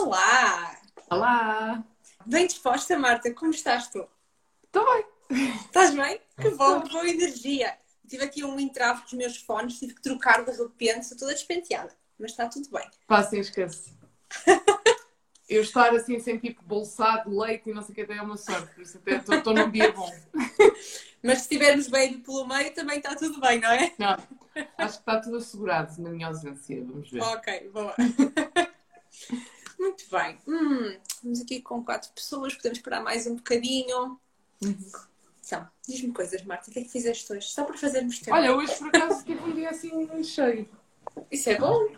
Olá! Olá! Bem disposta, Marta? Como estás tu? Estou bem. Estás bem? Que bom, que boa energia. Tive aqui um entrave com os meus fones, tive que trocar de repente, estou toda despenteada, mas está tudo bem. Pá, sim, esquece. Eu estar assim, sem tipo bolsado, leite e não sei o que, até é uma sorte, por isso até estou num dia bom. Mas se estivermos baby pelo meio, também está tudo bem, não é? Não, acho que está tudo assegurado na minha ausência, vamos ver. Ok, boa. Muito bem. Hum, estamos aqui com quatro pessoas, podemos esperar mais um bocadinho. Uhum. Então, diz-me coisas, Marta, o que é que fizeste hoje? Só para fazermos tempo. Olha, hoje por acaso tive um dia assim cheio. Isso é bom,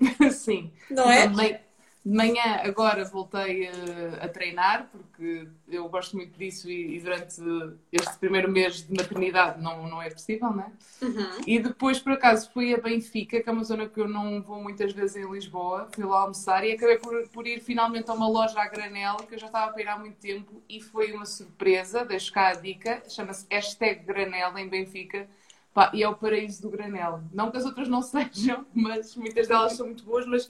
Sim. não é? De manhã agora voltei eh, a treinar, porque eu gosto muito disso e, e durante este primeiro mês de maternidade não, não é possível, né? Uhum. E depois, por acaso, fui a Benfica, que é uma zona que eu não vou muitas vezes em Lisboa. Fui lá almoçar e acabei por, por ir finalmente a uma loja a granel, que eu já estava para ir há muito tempo e foi uma surpresa. Deixo cá a dica, chama-se hashtag granel em Benfica. Pá, e é o paraíso do granel. Não que as outras não sejam, mas muitas delas são muito boas, mas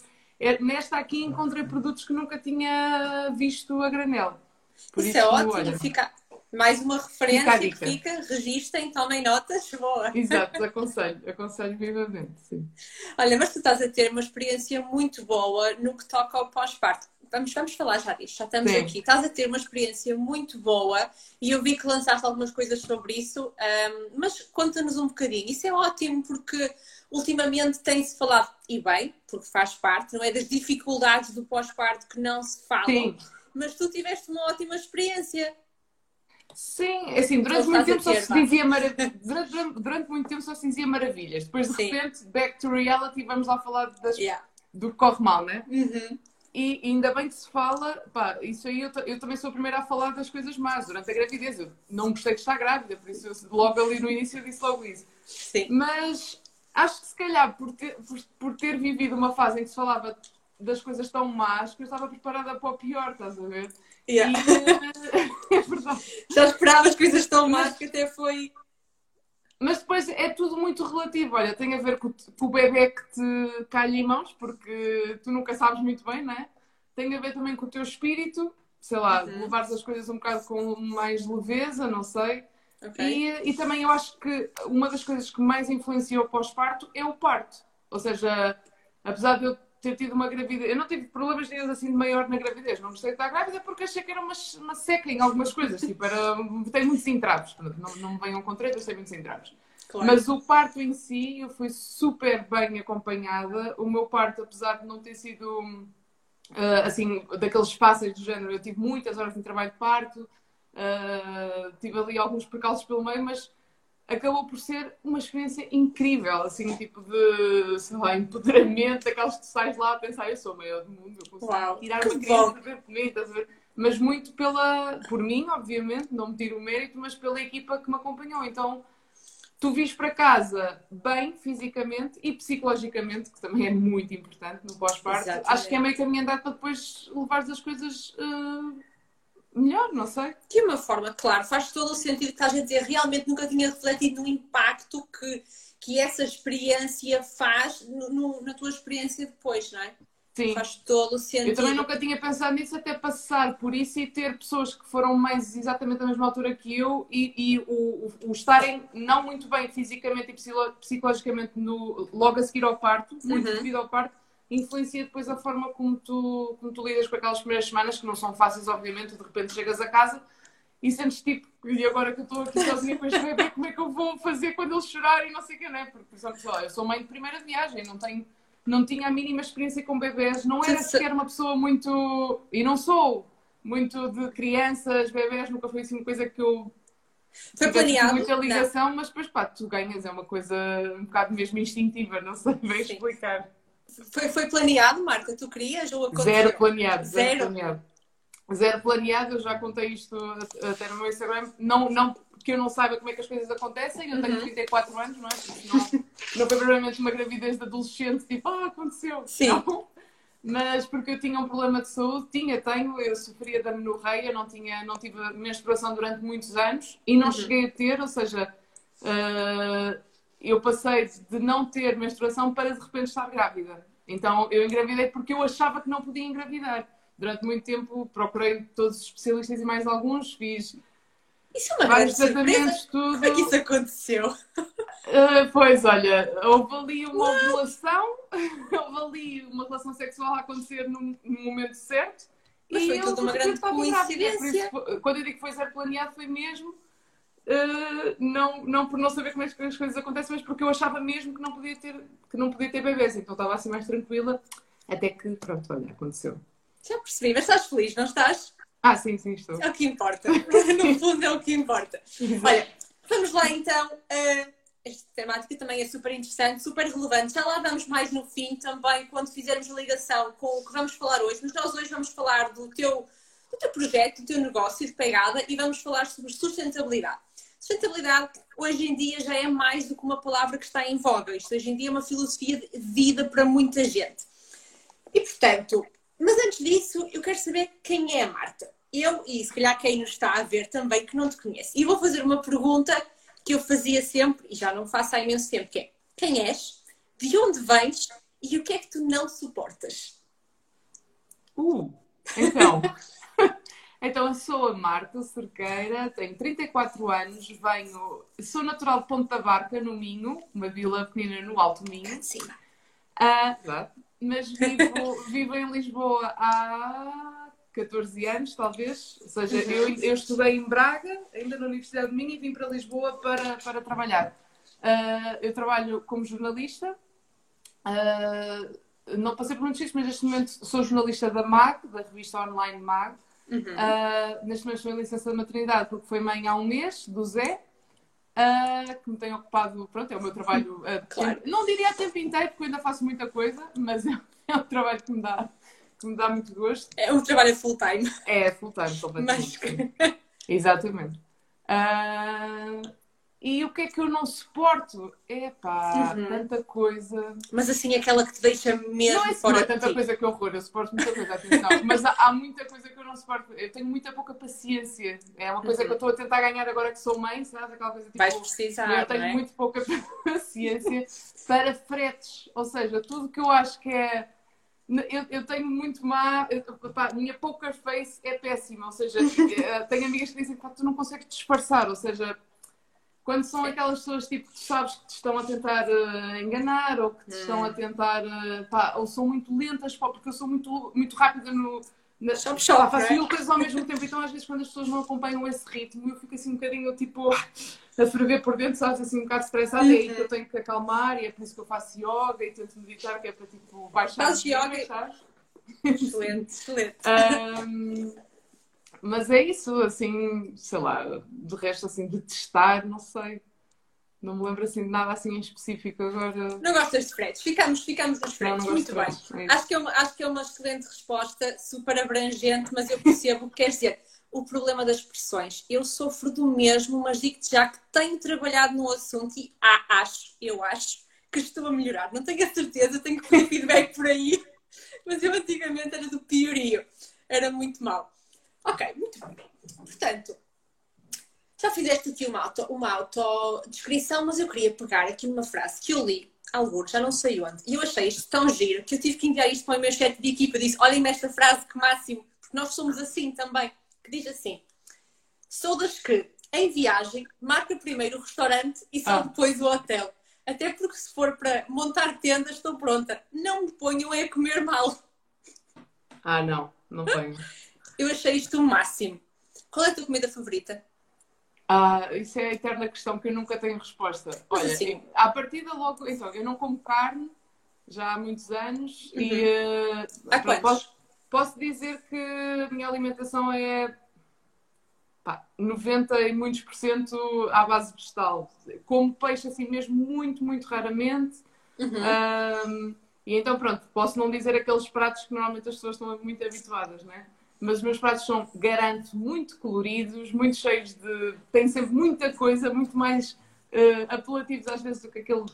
nesta aqui encontrei produtos que nunca tinha visto a granel. Por Isso, é ótimo, olha, fica mais uma referência Fica que fica, registem, tomem notas, boa. Exato, aconselho, aconselho vivamente, sim. Olha, mas tu estás a ter uma experiência muito boa no que toca ao pós-parto. Vamos, vamos falar já disto, já estamos Sim. aqui. Estás a ter uma experiência muito boa e eu vi que lançaste algumas coisas sobre isso, ahm, mas conta-nos um bocadinho. Isso é ótimo porque ultimamente tem-se falado, e bem, porque faz parte, não é? Das dificuldades do pós-parto que não se falam, Sim. mas tu tiveste uma ótima experiência. Sim, assim, durante Ou muito tempo só se dizia maravilhas. Durante, durante- durante muito tempo só se dizia maravilhas. Depois, de Sim. repente, back to reality, vamos lá falar das- Yeah. do que corre mal, né? Uhum. E ainda bem que se fala, pá, isso aí eu, eu também sou a primeira a falar das coisas más durante a gravidez. Eu não gostei de estar grávida, por isso eu, logo ali no início eu disse logo isso. Sim. Mas acho que se calhar por ter, por, por ter vivido uma fase em que se falava das coisas tão más que eu estava preparada para o pior, estás a ver? Yeah. E, eh, é verdade. Já esperavas coisas tão más que até foi. Mas depois é tudo muito relativo. Olha, tem a ver com, com o bebê que te calha em mãos, porque tu nunca sabes muito bem, não é? Tem a ver também com o teu espírito, sei lá, Uhum. levares as coisas um bocado com mais leveza, não sei. Ok. E, e também eu acho que uma das coisas que mais influencia o pós-parto é o parto. Ou seja, apesar de eu ter tido uma gravidez, eu não tive problemas nenhum assim de maior na gravidez. Não gostei de estar grávida porque achei que era uma, uma seca em algumas coisas. Tipo, era, tem muitos entraves. Não, não me venham com tretas, tem muitos entraves. Claro. Mas o parto em si, eu fui super bem acompanhada. O meu parto, apesar de não ter sido ah, assim, daqueles fáceis do género, eu tive muitas horas de trabalho de parto, ah, tive ali alguns percalços pelo meio, mas acabou por ser uma experiência incrível, assim, tipo de, sei lá, empoderamento, daquelas que tu sais lá a pensar, eu sou a maior do mundo, eu consigo Uau, tirar que uma criança de ver a? Mas muito pela, por mim, obviamente, não me tiro o mérito, mas pela equipa que me acompanhou. Então, tu vis para casa bem fisicamente e psicologicamente, que também é muito importante no pós-parto. Acho que é meio caminho andado para depois levares as coisas ah, melhor, não sei. De uma forma, claro, faz todo o sentido que estás a dizer. Realmente nunca tinha refletido no impacto que, que essa experiência faz no- no- na tua experiência depois, não é? Sim. Faz todo o sentido. Eu também nunca tinha pensado nisso até passar por isso e ter pessoas que foram mais exatamente da mesma altura que eu e, e o, o- o estarem não muito bem fisicamente e psicologicamente no, logo a seguir ao parto, muito Uhum. devido ao parto, influencia depois a forma como tu, como tu lidas com aquelas primeiras semanas, que não são fáceis, obviamente, de repente chegas a casa e sentes tipo, e agora que eu estou aqui sozinha com este bebê, como é que eu vou fazer quando ele chorar e não sei o que, não é? Porque, por exemplo, eu sou mãe de primeira viagem, não tenho não tinha a mínima experiência com bebés, não era Se- sequer uma pessoa muito. E não sou muito de crianças, bebés, nunca foi assim uma coisa que eu Foi tivesse planeado? muita Não. ligação, mas depois pá, tu ganhas, é uma coisa um bocado mesmo instintiva, não sei bem Sim. explicar. Foi, foi planeado, Marta? Tu querias ou aconteceu? Zero planeado, zero, Zero? planeado. Zero planeado, eu já contei isto até no meu Instagram. Não, não que eu não saiba como é que as coisas acontecem, eu tenho Uhum. 34 anos, não é? Não, não foi provavelmente uma gravidez de adolescente, tipo, ah, aconteceu. Sim. Não. Mas porque eu tinha um problema de saúde, tinha, tenho, eu sofria de amenorreia, não, tinha, não tive menstruação durante muitos anos e não Uhum. cheguei a ter, ou seja, ah, eu passei de não ter menstruação para de repente estar grávida. Então eu engravidei porque eu achava que não podia engravidar. Durante muito tempo procurei todos os especialistas e mais alguns, fiz isso é uma vários tratamentos, tudo. Como é que isso aconteceu? Uh, pois, olha, houve ali uma ovulação, houve ali uma relação sexual a acontecer no, no momento certo. Mas foi tudo uma grande coincidência. Isso, quando eu digo que foi zero planeado, foi mesmo uh, não, não por não saber como é que as coisas acontecem, mas porque eu achava mesmo que não podia ter, que não podia ter bebês, então estava assim mais tranquila, até que, pronto, olha, aconteceu. Já percebi, mas estás feliz, não estás? Ah, sim, sim, estou. É o que importa. no fundo é o que importa. Olha, vamos lá então. Uh, esta temática também é super interessante, super relevante. Já lá vamos mais no fim também, quando fizermos a ligação com o que vamos falar hoje. Mas nós hoje vamos falar do teu, do teu projeto, do teu negócio de pegada e vamos falar sobre sustentabilidade. Sustentabilidade hoje em dia já é mais do que uma palavra que está em voga. Isto hoje em dia é uma filosofia de vida para muita gente. E portanto, mas antes disso, eu quero saber quem é a Marta. Eu, e se calhar quem nos está a ver também, que não te conhece. E vou fazer uma pergunta que eu fazia sempre, e já não faço há imenso tempo, que é quem és, de onde vens e o que é que tu não suportas? Uh, então... Então, eu sou a Marta Cerqueira, tenho 34 anos, venho, sou natural de Ponta Barca, no Minho, uma vila pequena no Alto Minho. Sim. Uh, mas vivo, vivo em Lisboa há 14 anos, talvez. Ou seja, uhum. eu, eu estudei em Braga, ainda na Universidade de Minho, e vim para Lisboa para, para trabalhar. Uh, eu trabalho como jornalista. Uh, não passei por muitos sítios, mas neste momento sou jornalista da MAG, da revista online MAG. Uhum. Uh, neste estou em licença de maternidade porque foi mãe há um mês, do Zé uh, que me tem ocupado, pronto, é o meu trabalho. Uh, claro. Não diria a tempo inteiro, porque eu ainda faço muita coisa, mas é, é um trabalho que me dá, que me dá muito gosto. É um trabalho full time. É, full time, completamente. Mas... Exatamente. Uh, e o que é que eu não suporto? Epá, uhum. tanta coisa. Mas assim, aquela que te deixa mesmo não é, fora não é tanta coisa que horror, eu suporto muita coisa, atenção. mas há, há, muita coisa que eu não suporto. Eu tenho muita pouca paciência. É uma coisa uhum. que eu estou a tentar ganhar agora que sou mãe, sabe? Aquela coisa tipo. Vais precisar. Eu tenho é? muito pouca paciência para fretes. Ou seja, tudo que eu acho que é. Eu, eu, tenho muito má. Eu, pá, minha poker face é péssima. Ou seja, eh, tenho amigas que dizem que tu não consegues disfarçar. Ou seja, quando são aquelas pessoas tipo que sabes que te estão a tentar uh, enganar ou que te hum. estão a tentar. Uh, pá, ou são muito lentas, pá, porque eu sou muito, muito rápida no. Na, Shop, shop, faço mil coisas ao mesmo tempo, então às vezes quando as pessoas não acompanham esse ritmo, eu fico assim um bocadinho tipo a ferver por dentro, sabes, assim um bocado estressada, uhum. é aí que eu tenho que acalmar e é por isso que eu faço yoga e tento meditar, que é para tipo baixar. Fazes yoga? Excelente, excelente. Um, mas é isso, assim, sei lá, de resto, assim, de testar, não sei. Não me lembro assim de nada assim em específico agora. Não gostas de fretes? Ficamos, ficamos nos fretes. Muito bem. É acho, que é uma, acho que é uma excelente resposta, super abrangente, mas eu percebo o que queres dizer. O problema das expressões. Eu sofro do mesmo, mas digo-te já que tenho trabalhado no assunto e ah, acho, eu acho, que estou a melhorar. Não tenho a certeza, tenho que ter feedback por aí. Mas eu antigamente era do piorio. Era muito mal. Ok, muito bem. Portanto, já fizeste aqui uma, auto, uma autodescrição, mas eu queria pegar aqui uma frase que eu li, alguns, já não sei onde, e eu achei isto tão giro que eu tive que enviar isto para o meu chat de equipa. Disse: olhem esta frase, que máximo, porque nós somos assim também. Que diz assim: Sou das que, em viagem, marca primeiro o restaurante e só ah. depois o hotel. Até porque se for para montar tendas, estou pronta. Não me ponham a comer mal. Ah, não, não ponho. Eu achei isto o máximo. Qual é a tua comida favorita? Ah, isso é a eterna questão que eu nunca tenho resposta. Olha, assim, à partida logo, então, eu não como carne já há muitos anos uhum. e uh, posso, posso, dizer que a minha alimentação é pá, 90 e muitos por cento à base vegetal. Como peixe assim mesmo muito, muito raramente. Uhum. e então pronto, posso não dizer aqueles pratos que normalmente as pessoas estão muito habituadas, né? Mas os meus pratos são, garanto, muito coloridos, muito cheios de. têm sempre muita coisa, muito mais uh, apelativos às vezes do que aquele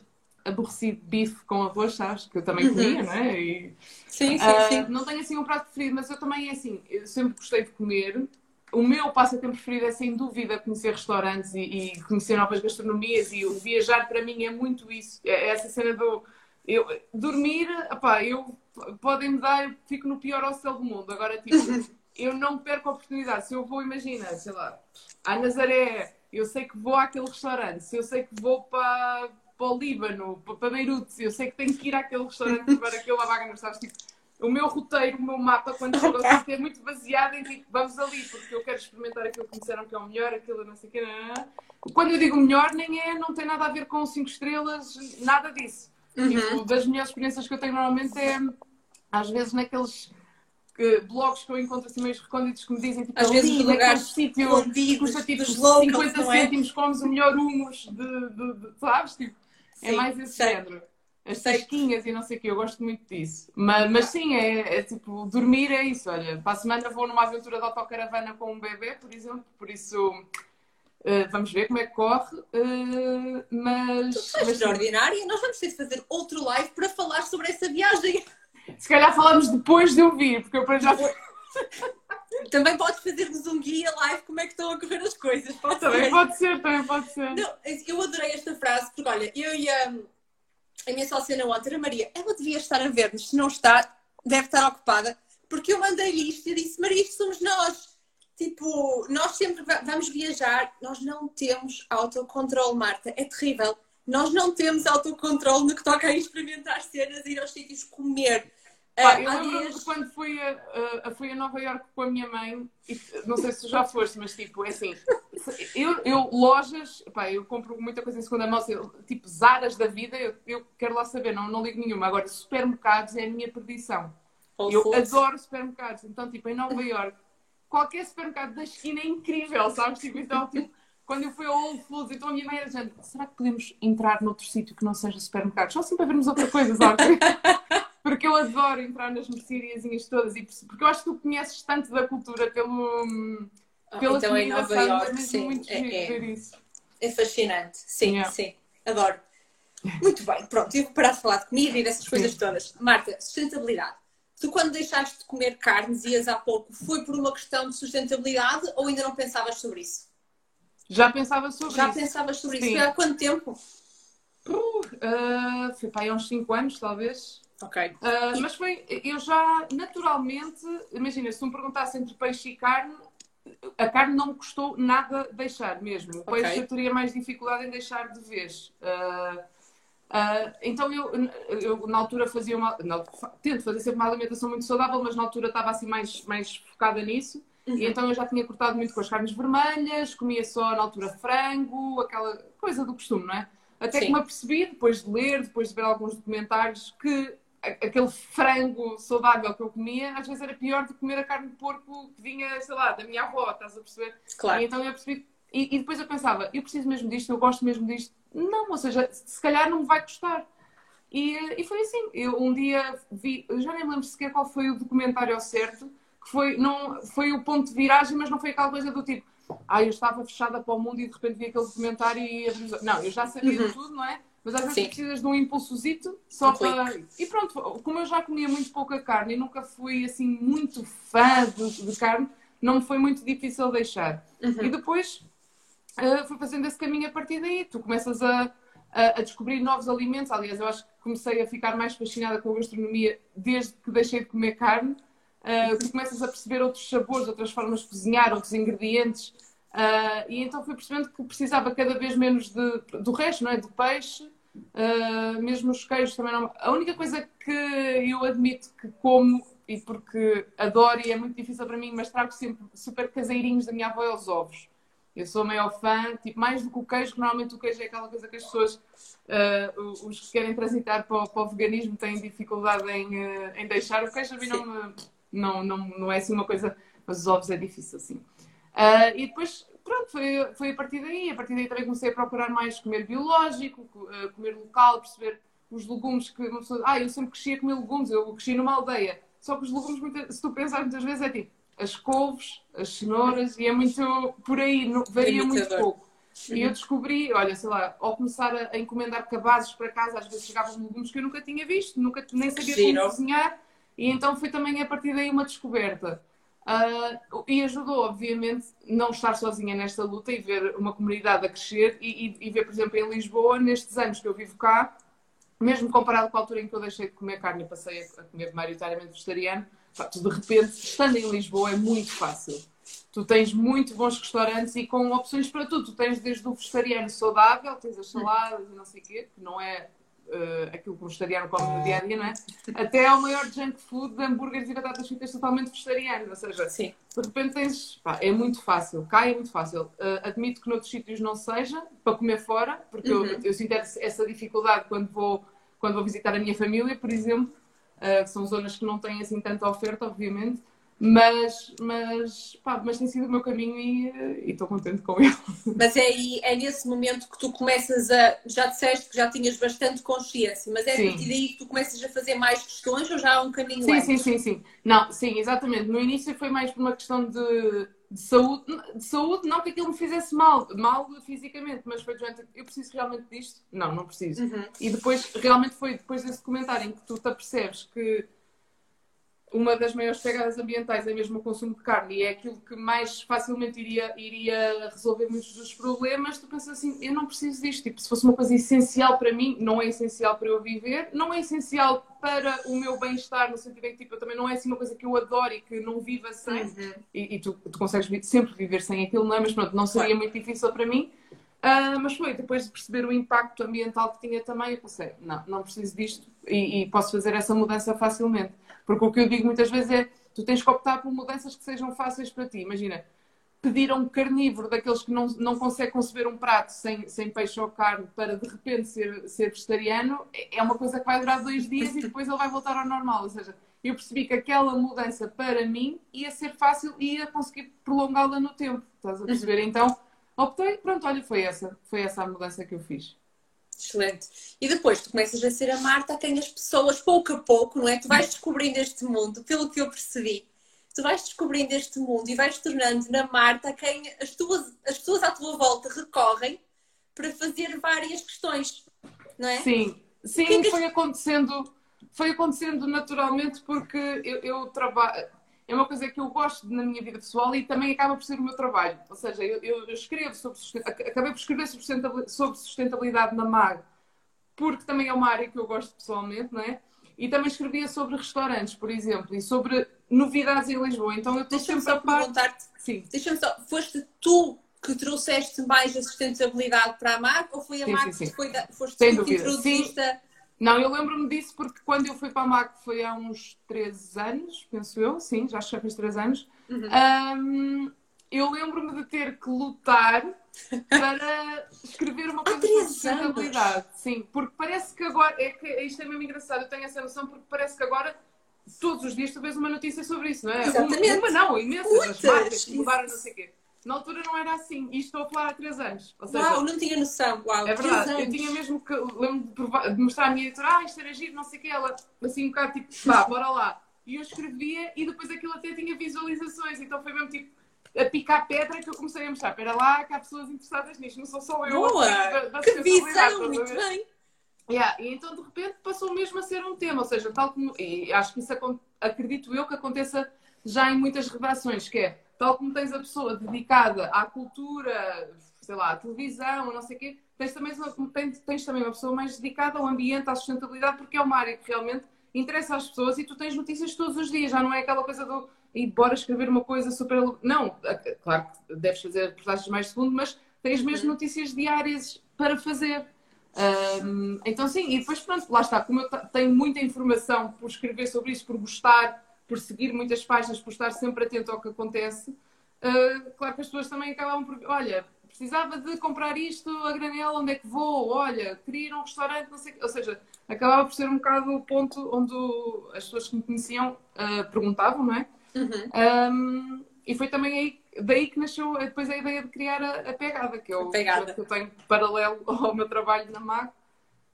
aborrecido bife com arroz, sabes? Que eu também uhum. comia, não é? E, sim, sim, uh, sim. Não tenho assim um prato preferido, mas eu também é assim, eu sempre gostei de comer. O meu passatempo preferido é sem dúvida conhecer restaurantes e, e conhecer novas gastronomias e o viajar para mim é muito isso. É essa cena do Eu, dormir, opá, eu podem-me dar, eu fico no pior hostel do mundo. Agora, tipo, eu não perco a oportunidade. Se eu vou, imagina, sei lá, à Nazaré, eu sei que vou àquele restaurante, se eu sei que vou para, para o Líbano, para, para Beirute, eu sei que tenho que ir àquele restaurante para aquele vaga, sabes? Tipo, o meu roteiro, o meu mapa, quando chego ao sítio, é muito baseado em tipo, vamos ali, porque eu quero experimentar aquilo que me disseram que é o melhor, aquilo não sei o que. Quando eu digo melhor, nem é, não tem nada a ver com 5 estrelas, nada disso. Uhum. Tipo, das melhores experiências que eu tenho normalmente é, às vezes, naqueles que, blogs que eu encontro assim meio recônditos que me dizem tipo, às vezes ali, naquele sítio custa tipo 50 é? cêntimos, comes o melhor humus de, de, de, sabes? Tipo, é sim, é mais esse género. As tasquinhas e não sei o que, eu gosto muito disso. Mas, mas sim, é, é, tipo, dormir é isso. Olha, para a semana vou numa aventura de autocaravana com um bebê, por exemplo, por isso uh, vamos ver como é que corre. Uh, mas. Mas, extraordinária, nós vamos ter de fazer outro live para falar sobre essa viagem. Se calhar falamos depois de eu vir, porque eu para já. Também podes fazer-nos um guia live como é que estão a correr as coisas. Pode também ser. pode ser, também pode ser. Não, eu adorei esta frase, porque olha, eu e a, a minha sócia na outra, a Maria, ela devia estar a ver-nos, se não está, deve estar ocupada, porque eu mandei-lhe isto e disse, Maria, isto somos nós. Tipo, nós sempre vamos viajar, nós não temos autocontrole, Marta, é terrível. Nós não temos autocontrole no que toca a experimentar cenas, ir aos sítios comer. Pá, eu lembro dias... de quando fui a, a, fui a Nova York com a minha mãe, e, não sei se tu já foste, mas tipo, é assim, eu, eu lojas, pá, eu compro muita coisa em segunda mão, tipo Zaras da vida, eu, eu quero lá saber, não, não ligo nenhuma. Agora, supermercados é a minha perdição. eu adoro supermercados, então, tipo, em Nova York, qualquer supermercado da esquina é incrível, sabes? Tipo, então, tipo, quando eu fui ao Whole Foods, então a minha mãe era dizendo, será que podemos entrar noutro sítio que não seja supermercado? Só assim para vermos outra coisa, sabes? porque eu adoro entrar nas merceariazinhas todas, e porque eu acho que tu conheces tanto da cultura pelo, ah, pela então, em Nova sabe? York, é sim, muito é, é, isso. é fascinante, sim, yeah. sim, adoro. Muito bem, pronto, tive que parar de falar de comida e dessas coisas todas. Marta, sustentabilidade. Tu, quando deixaste de comer carne, dizias há pouco, foi por uma questão de sustentabilidade ou ainda não pensavas sobre isso? Já pensava sobre Já isso. Já pensavas sobre Sim. isso. Foi há quanto tempo? Uh, foi para aí há uns 5 anos, talvez. Ok. Uh, mas foi, eu já naturalmente, imagina, se tu me perguntasse entre peixe e carne, a carne não me custou nada deixar mesmo. O peixe okay. eu teria mais dificuldade em deixar de vez. Uh, uh, então eu, eu, na altura fazia uma. Não, tento fazer sempre uma alimentação muito saudável, mas na altura estava assim mais, mais focada nisso. Uhum. E então eu já tinha cortado muito com as carnes vermelhas, comia só na altura frango, aquela coisa do costume, não é? Até Sim. que me apercebi, depois de ler, depois de ver alguns documentários, que aquele frango saudável que eu comia, às vezes era pior do que comer a carne de porco que vinha, sei lá, da minha avó, estás a perceber? Claro. E então eu percebi. E, e, depois eu pensava, eu preciso mesmo disto, eu gosto mesmo disto. Não, ou seja, se calhar não me vai custar. E, e foi assim. Eu um dia vi, eu já nem lembro sequer qual foi o documentário ao certo, que foi, não, foi o ponto de viragem, mas não foi aquela coisa do tipo, ah, eu estava fechada para o mundo e de repente vi aquele documentário e. Não, eu já sabia uhum. tudo, não é? Mas às vezes Sim. precisas de um impulsozito só um para. Clique. E pronto, como eu já comia muito pouca carne e nunca fui assim muito fã de, de carne, não me foi muito difícil deixar. Uhum. E depois uh, fui fazendo esse caminho a partir daí. Tu começas a, a, a, descobrir novos alimentos. Aliás, eu acho que comecei a ficar mais fascinada com a gastronomia desde que deixei de comer carne. Uh, tu começas a perceber outros sabores, outras formas de cozinhar, outros ingredientes. Uh, e então fui percebendo que precisava cada vez menos de, do resto, não é? Do peixe, Uh, mesmo os queijos também não. A única coisa que eu admito que como, e porque adoro e é muito difícil para mim, mas trago sempre super caseirinhos da minha avó é os ovos. Eu sou maior fã, tipo, mais do que o queijo, que normalmente o queijo é aquela coisa que as pessoas, uh, os que querem transitar para o, para o, veganismo, têm dificuldade em, uh, em deixar. O queijo a mim não, não, não, não é assim uma coisa, mas os ovos é difícil assim. e depois pronto, foi, foi a partir daí. A partir daí também comecei a procurar mais comer biológico, comer local, perceber os legumes que uma pessoa. Ah, eu sempre cresci a comer legumes, eu cresci numa aldeia. Só que os legumes, se tu pensar muitas vezes, é tipo as couves, as cenouras, e é muito por aí, varia muito pouco. E eu descobri, olha, sei lá, ao começar a, encomendar cabazes para casa, às vezes chegavam legumes que eu nunca tinha visto, nunca, nem sabia como cozinhar, e então foi também a partir daí uma descoberta. Uh, e ajudou, obviamente, não estar sozinha nesta luta e ver uma comunidade a crescer e, e, e, ver, por exemplo, em Lisboa, nestes anos que eu vivo cá, mesmo comparado com a altura em que eu deixei de comer carne e passei a comer maioritariamente vegetariano, tu de repente, estando em Lisboa, é muito fácil. Tu tens muito bons restaurantes e com opções para tudo. Tu tens desde o vegetariano saudável, tens as saladas e não sei o quê, que não é uh, aquilo que o vegetariano come no dia a dia, não é? Até ao maior junk food de hambúrgueres e batatas fritas totalmente vegetariano. Ou seja, Sim. de repente tens. Pá, é muito fácil, cai é muito fácil. Uh, admito que noutros sítios não seja, para comer fora, porque uhum. eu, eu, sinto essa dificuldade quando vou, quando vou visitar a minha família, por exemplo, que são zonas que não têm assim tanta oferta, obviamente. Mas, mas, pá, mas tem sido o meu caminho e estou contente com ele. Mas é, aí, é nesse momento que tu começas a. Já disseste que já tinhas bastante consciência, mas é a partir daí que tu começas a fazer mais questões ou já há um caminho Sim, sim, sim, sim. Não, sim, exatamente. No início foi mais por uma questão de, de saúde. De saúde, não que aquilo me fizesse mal, mal fisicamente, mas foi durante. Eu preciso realmente disto? Não, não preciso. Uhum. E depois, realmente foi depois desse comentário em que tu te apercebes que uma das maiores pegadas ambientais é mesmo o consumo de carne e é aquilo que mais facilmente iria, iria resolver muitos dos problemas, tu pensas assim, eu não preciso disto. Tipo, se fosse uma coisa essencial para mim, não é essencial para eu viver, não é essencial para o meu bem-estar, no sentido em que tipo, eu também não é assim uma coisa que eu adoro e que não viva sem. Uhum. E, e tu, tu, consegues sempre viver sem aquilo, não é? Mas pronto, não seria claro. muito difícil para mim. Uh, mas foi depois de perceber o impacto ambiental que tinha também, eu pensei, não, não preciso disto e, e posso fazer essa mudança facilmente. Porque o que eu digo muitas vezes é tu tens que optar por mudanças que sejam fáceis para ti. Imagina, pedir a um carnívoro daqueles que não, não consegue conceber um prato sem, sem peixe ou carne para de repente ser, ser vegetariano é uma coisa que vai durar dois dias e depois ele vai voltar ao normal. Ou seja, eu percebi que aquela mudança para mim ia ser fácil e ia conseguir prolongá-la no tempo. Estás a perceber? Então optei, pronto, olha, foi essa, foi essa a mudança que eu fiz. Excelente. E depois tu começas a ser a Marta a quem as pessoas, pouco a pouco, não é? Tu vais descobrindo este mundo, pelo que eu percebi. Tu vais descobrindo este mundo e vais tornando na Marta a quem as, tuas, as pessoas à tua volta recorrem para fazer várias questões, não é? Sim, sim, que é que... foi acontecendo, foi acontecendo naturalmente porque eu, eu trabalho é uma coisa que eu gosto na minha vida pessoal e também acaba por ser o meu trabalho. Ou seja, eu, eu escrevo sobre acabei por escrever sobre sustentabilidade na MAG, porque também é uma área que eu gosto pessoalmente, não é? E também escrevia sobre restaurantes, por exemplo, e sobre novidades em Lisboa. Então eu estou sempre a par... perguntar-te. Sim. Deixa-me só, foste tu que trouxeste mais a sustentabilidade para a MAG ou foi a sim, MAG sim, sim. que foi da... foste Sem tu que introduziste? Sim. Não, eu lembro-me disso porque quando eu fui para a MAC foi há uns 13 anos, penso eu, sim, já já fez 3 anos. Uhum. Um, eu lembro-me de ter que lutar para escrever uma coisa sobre sustentabilidade. Sim, porque parece que agora, é que isto é mesmo engraçado, eu tenho essa noção porque parece que agora todos os dias tu vês uma notícia sobre isso, não é? Exatamente. Uma, uma não, imensas, as marcas que mudaram não sei o quê. Na altura não era assim, e estou a falar há três anos. Ou seja, Uau, não tinha noção. Uau, é verdade, eu tinha mesmo que lembro de, provar, de mostrar à minha editora, ah, isto era giro, não sei o que, ela assim um bocado tipo, vá, bora lá. E eu escrevia e depois aquilo até tinha visualizações, então foi mesmo tipo a picar pedra que eu comecei a mostrar. Espera lá, que há pessoas interessadas nisto, não sou só eu. Boa! Da, da que visão, muito bem! Yeah, e então de repente passou mesmo a ser um tema, ou seja, tal como. E acho que isso acredito eu que aconteça já em muitas redações, que é tal como tens a pessoa dedicada à cultura, sei lá, à televisão, não sei o quê, tens também, tens, tens também uma pessoa mais dedicada ao ambiente, à sustentabilidade, porque é uma área que realmente interessa às pessoas e tu tens notícias todos os dias, já não é aquela coisa do e bora escrever uma coisa super. Não, claro que deves fazer reportagens mais segundo, mas tens mesmo notícias diárias para fazer. Um, então, sim, e depois, pronto, lá está. Como eu tenho muita informação por escrever sobre isso, por gostar, por seguir muitas páginas, por estar sempre atento ao que acontece, uh, claro que as pessoas também acabam por. Olha, precisava de comprar isto a granela, onde é que vou? Olha, queria ir a um restaurante, não sei. Ou seja, acabava por ser um bocado o ponto onde as pessoas que me conheciam uh, perguntavam, não é? Uhum. Um, e foi também aí, daí que nasceu depois a ideia de criar a, a pegada, que é o pegada. que eu tenho paralelo ao meu trabalho na MAG.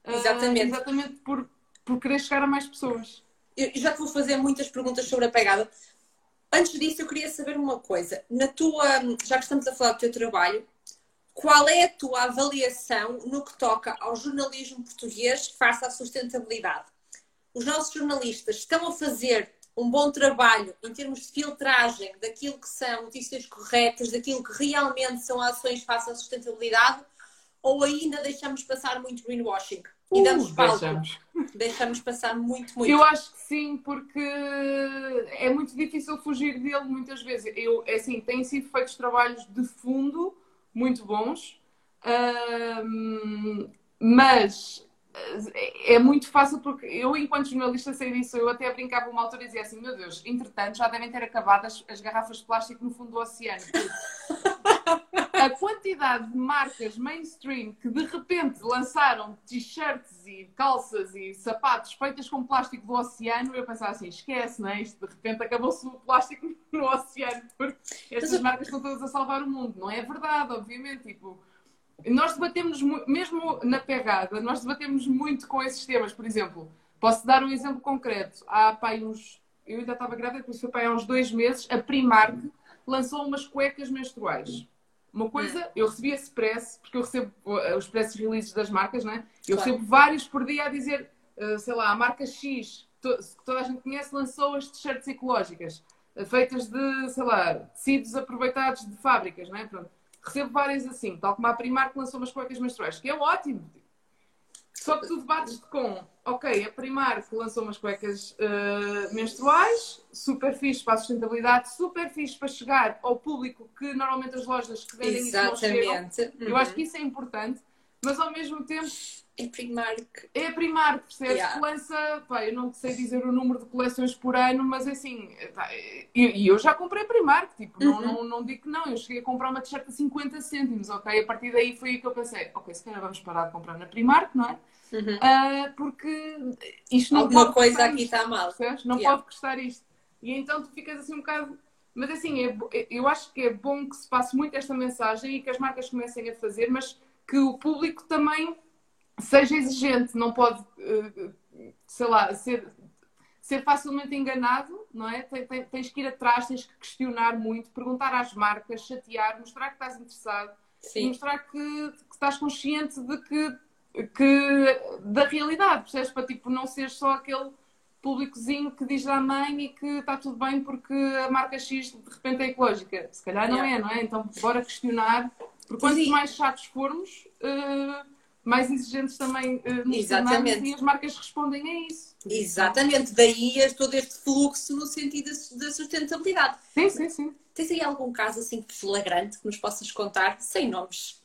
Exatamente. Uh, exatamente por, por querer chegar a mais pessoas eu já te vou fazer muitas perguntas sobre a pegada. Antes disso, eu queria saber uma coisa. Na tua, já que estamos a falar do teu trabalho, qual é a tua avaliação no que toca ao jornalismo português face à sustentabilidade? Os nossos jornalistas estão a fazer um bom trabalho em termos de filtragem daquilo que são notícias corretas, daquilo que realmente são ações face à sustentabilidade, ou ainda deixamos passar muito greenwashing? E damos palco. deixamos. Deixamos passar muito, muito. Eu acho que sim, porque é muito difícil fugir dele muitas vezes. Eu, é assim, têm sido feitos trabalhos de fundo muito bons, mas é muito fácil porque eu, enquanto jornalista, sei disso. Eu até brincava uma altura e dizia assim: Meu Deus, entretanto, já devem ter acabado as, as garrafas de plástico no fundo do oceano. a quantidade de marcas mainstream que de repente lançaram t-shirts e calças e sapatos feitas com plástico do oceano, eu pensava assim, esquece, não é? Isto de repente acabou-se o plástico no oceano, porque estas Mas- marcas estão todas a salvar o mundo. Não é verdade, obviamente. Tipo, nós debatemos, mesmo na pegada, nós debatemos muito com esses temas. Por exemplo, posso dar um exemplo concreto. Há pá, uns. Eu ainda estava grávida, por isso foi pá, há uns dois meses, a Primark lançou umas cuecas menstruais. Uma coisa, eu recebi esse press, porque eu recebo uh, os press releases das marcas, não é? Eu Claro. recebo vários por dia a dizer, uh, sei lá, a marca X, que toda a gente conhece, lançou as t-shirts ecológicas, uh, feitas de, sei lá, tecidos aproveitados de fábricas, não é? Pronto. Recebo várias assim, tal como a Primark lançou umas cuecas menstruais, que é ótimo. Só que tu debates-te com, ok, a Primark lançou umas cuecas uh, menstruais, super fixe para a sustentabilidade, super fixe para chegar ao público que normalmente as lojas que vendem isso não chegam. Exatamente. Eu acho que isso é importante, mas ao mesmo tempo Em Primark. é a Primark, percebes? Yeah. Lança, pá, eu não sei dizer o número de coleções por ano, mas assim, pá, e e eu, já comprei Primark, tipo, não, Uhum. não, não digo que não, eu cheguei a comprar uma t-shirt a 50 cêntimos, ok? A partir daí foi aí que eu pensei, ok, se calhar vamos parar de comprar na Primark, não é? Uhum. Ah, porque isto não Alguma coisa aqui isto, está mal. percebes? Não Yeah. pode custar isto. E então tu ficas assim um bocado. Mas assim, é bo- eu acho que é bom que se passe muito esta mensagem e que as marcas comecem a fazer, mas que o público também seja exigente, não pode, eh, sei lá, ser, ser facilmente enganado, não é? Tens que ir atrás, tens que questionar muito, perguntar às marcas, chatear, mostrar que estás interessado mostrar que, que estás consciente de que, que da realidade, percebes? Para tipo, não ser só aquele públicozinho que diz à mãe e que está tudo bem porque a marca X de repente é ecológica. Se calhar não Yeah. é, não é? Então bora questionar, porque quanto mais chatos formos, eh, mais exigentes também eh, nos Exatamente. e as marcas respondem a isso. Exatamente. Daí todo este fluxo no sentido da da sustentabilidade. Sim, sim, sim. Tens aí algum caso assim flagrante que nos possas contar, sem nomes?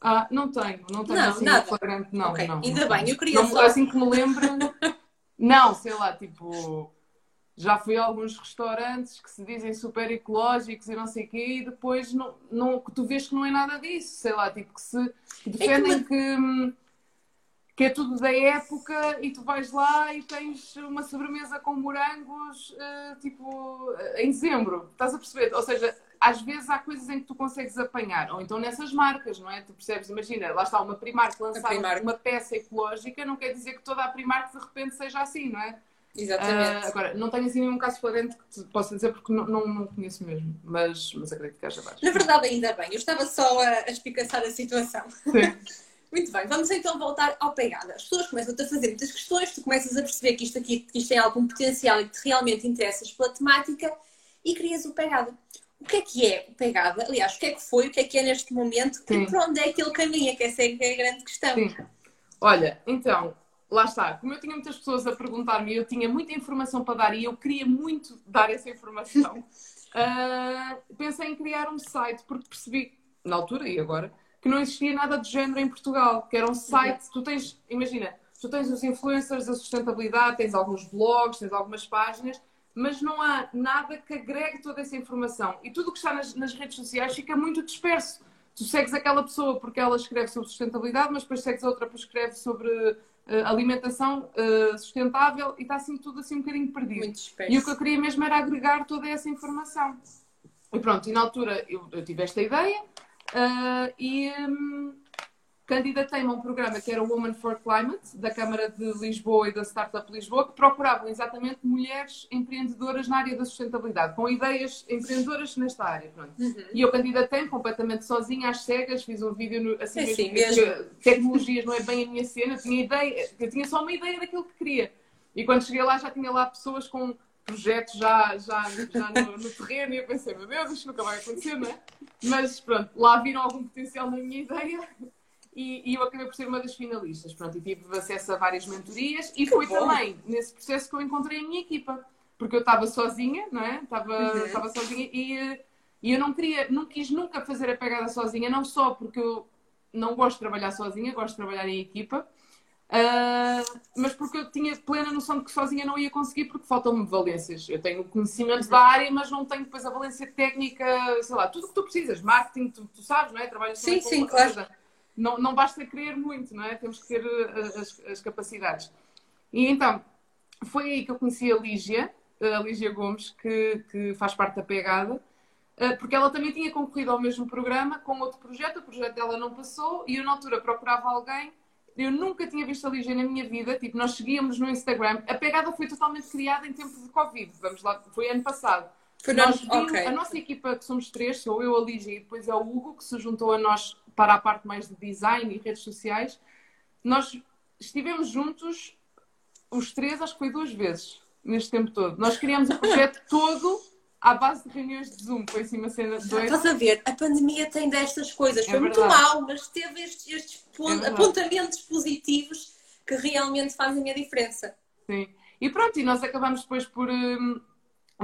Ah, não tenho, não tenho Não, assim nada. flagrante, não, Ok, não. ainda não bem, tenho. eu queria Não, só- Assim que me lembre, não, sei lá, tipo, já fui a alguns restaurantes que se dizem super ecológicos e não sei o quê, e depois não, não, que tu vês que não é nada disso, sei lá, tipo, que se que defendem que, hum, que é tudo da época e tu vais lá e tens uma sobremesa com morangos, eh, tipo, eh, em dezembro, estás a perceber? Ou seja, às vezes há coisas em que tu consegues apanhar, ou então nessas marcas, não é? Tu percebes, imagina, lá está uma Primark lançar Primark. uma peça ecológica, não quer dizer que toda a Primark de repente seja assim, não é? Exatamente. Ah, agora, não tenho assim nenhum caso flagrante que te possa dizer porque não, não, não conheço mesmo, mas, mas acredito que haja vários. Na verdade, ainda bem. Eu estava só a, a espicaçar a situação. Sim. Muito bem, vamos então voltar ao pegada. As pessoas começam-te a fazer muitas questões, tu começas a perceber que isto aqui que isto tem algum potencial e que te realmente interessas pela temática e crias o pegada. O que é que é o pegada? Aliás, o que é que foi, o que é que é neste momento Sim. e para onde é que ele caminha? Que essa é é a grande questão. Sim. Olha, então, lá está. Como eu tinha muitas pessoas a perguntar-me eu tinha muita informação para dar e eu queria muito dar essa informação, ah, pensei em criar um site porque percebi, na altura e agora, que não existia nada de género em Portugal, que era um site, tu tens, imagina, tu tens os influencers da sustentabilidade, tens alguns blogs, tens algumas páginas, mas não há nada que agregue toda essa informação. E tudo o que está nas, nas redes sociais fica muito disperso. Tu segues aquela pessoa porque ela escreve sobre sustentabilidade, mas depois segues outra porque escreve sobre alimentação eh, sustentável e está assim tudo assim um bocadinho perdido. E o que eu queria mesmo era agregar toda essa informação. E pronto, e na altura eu, eu tive esta ideia ah, e hum, candidatei-me a um programa que era o Women for Climate, da Câmara de Lisboa e da Startup Lisboa, que procuravam exatamente mulheres empreendedoras na área da sustentabilidade, com ideias empreendedoras nesta área. Uhum. E eu candidatei-me completamente sozinha, às cegas, fiz um vídeo no, assim, É mesmo, assim mesmo. tecnologias não é bem a minha cena, eu tinha ideia, eu tinha só uma ideia daquilo que queria. E quando cheguei lá já tinha lá pessoas com projetos já, já, já no, no terreno e eu pensei, meu Deus, isto nunca vai acontecer, não é? Mas pronto, lá viram algum potencial na minha ideia e, e, eu acabei por ser uma das finalistas. Pronto, e tive acesso a várias mentorias e que foi bom. também nesse processo que eu encontrei a minha equipa. Porque eu estava sozinha, não é? Estava, uhum. sozinha e, e eu não queria, não quis nunca fazer a pegada sozinha, não só porque eu não gosto de trabalhar sozinha, gosto de trabalhar em equipa, uh, mas porque eu tinha plena noção de que sozinha não ia conseguir porque faltam-me valências. Eu tenho conhecimento uhum. da área, mas não tenho depois a valência técnica, sei lá, tudo o que tu precisas, marketing, tu, tu sabes, não é? Trabalhas sim, sim, claro. Coisa não, não basta querer muito, não é? Temos que ter eh, as, as, capacidades. E então, foi aí que eu conheci a Lígia, a Lígia Gomes, que, que faz parte da Pegada, eh, porque ela também tinha concorrido ao mesmo programa com outro projeto, o projeto dela não passou, e eu na altura procurava alguém. Eu nunca tinha visto a Lígia na minha vida, tipo, nós seguíamos no Instagram. A pegada foi totalmente criada em tempo de Covid, vamos lá, foi ano passado. Nós vimos, okay. A nossa equipa, que somos três, sou eu, a Lígia e depois é o Hugo, que se juntou a nós para a parte mais de design e redes sociais. Nós estivemos juntos, os três, acho que foi duas vezes, neste tempo todo. Nós criamos o projeto todo à base de reuniões de Zoom. Foi assim uma cena de dois. Estás a ver? A pandemia tem destas coisas. É foi verdade. muito mal, mas teve estes, estes é apontamentos positivos que realmente fazem a diferença. Sim. E pronto, e nós acabamos depois por. Hum,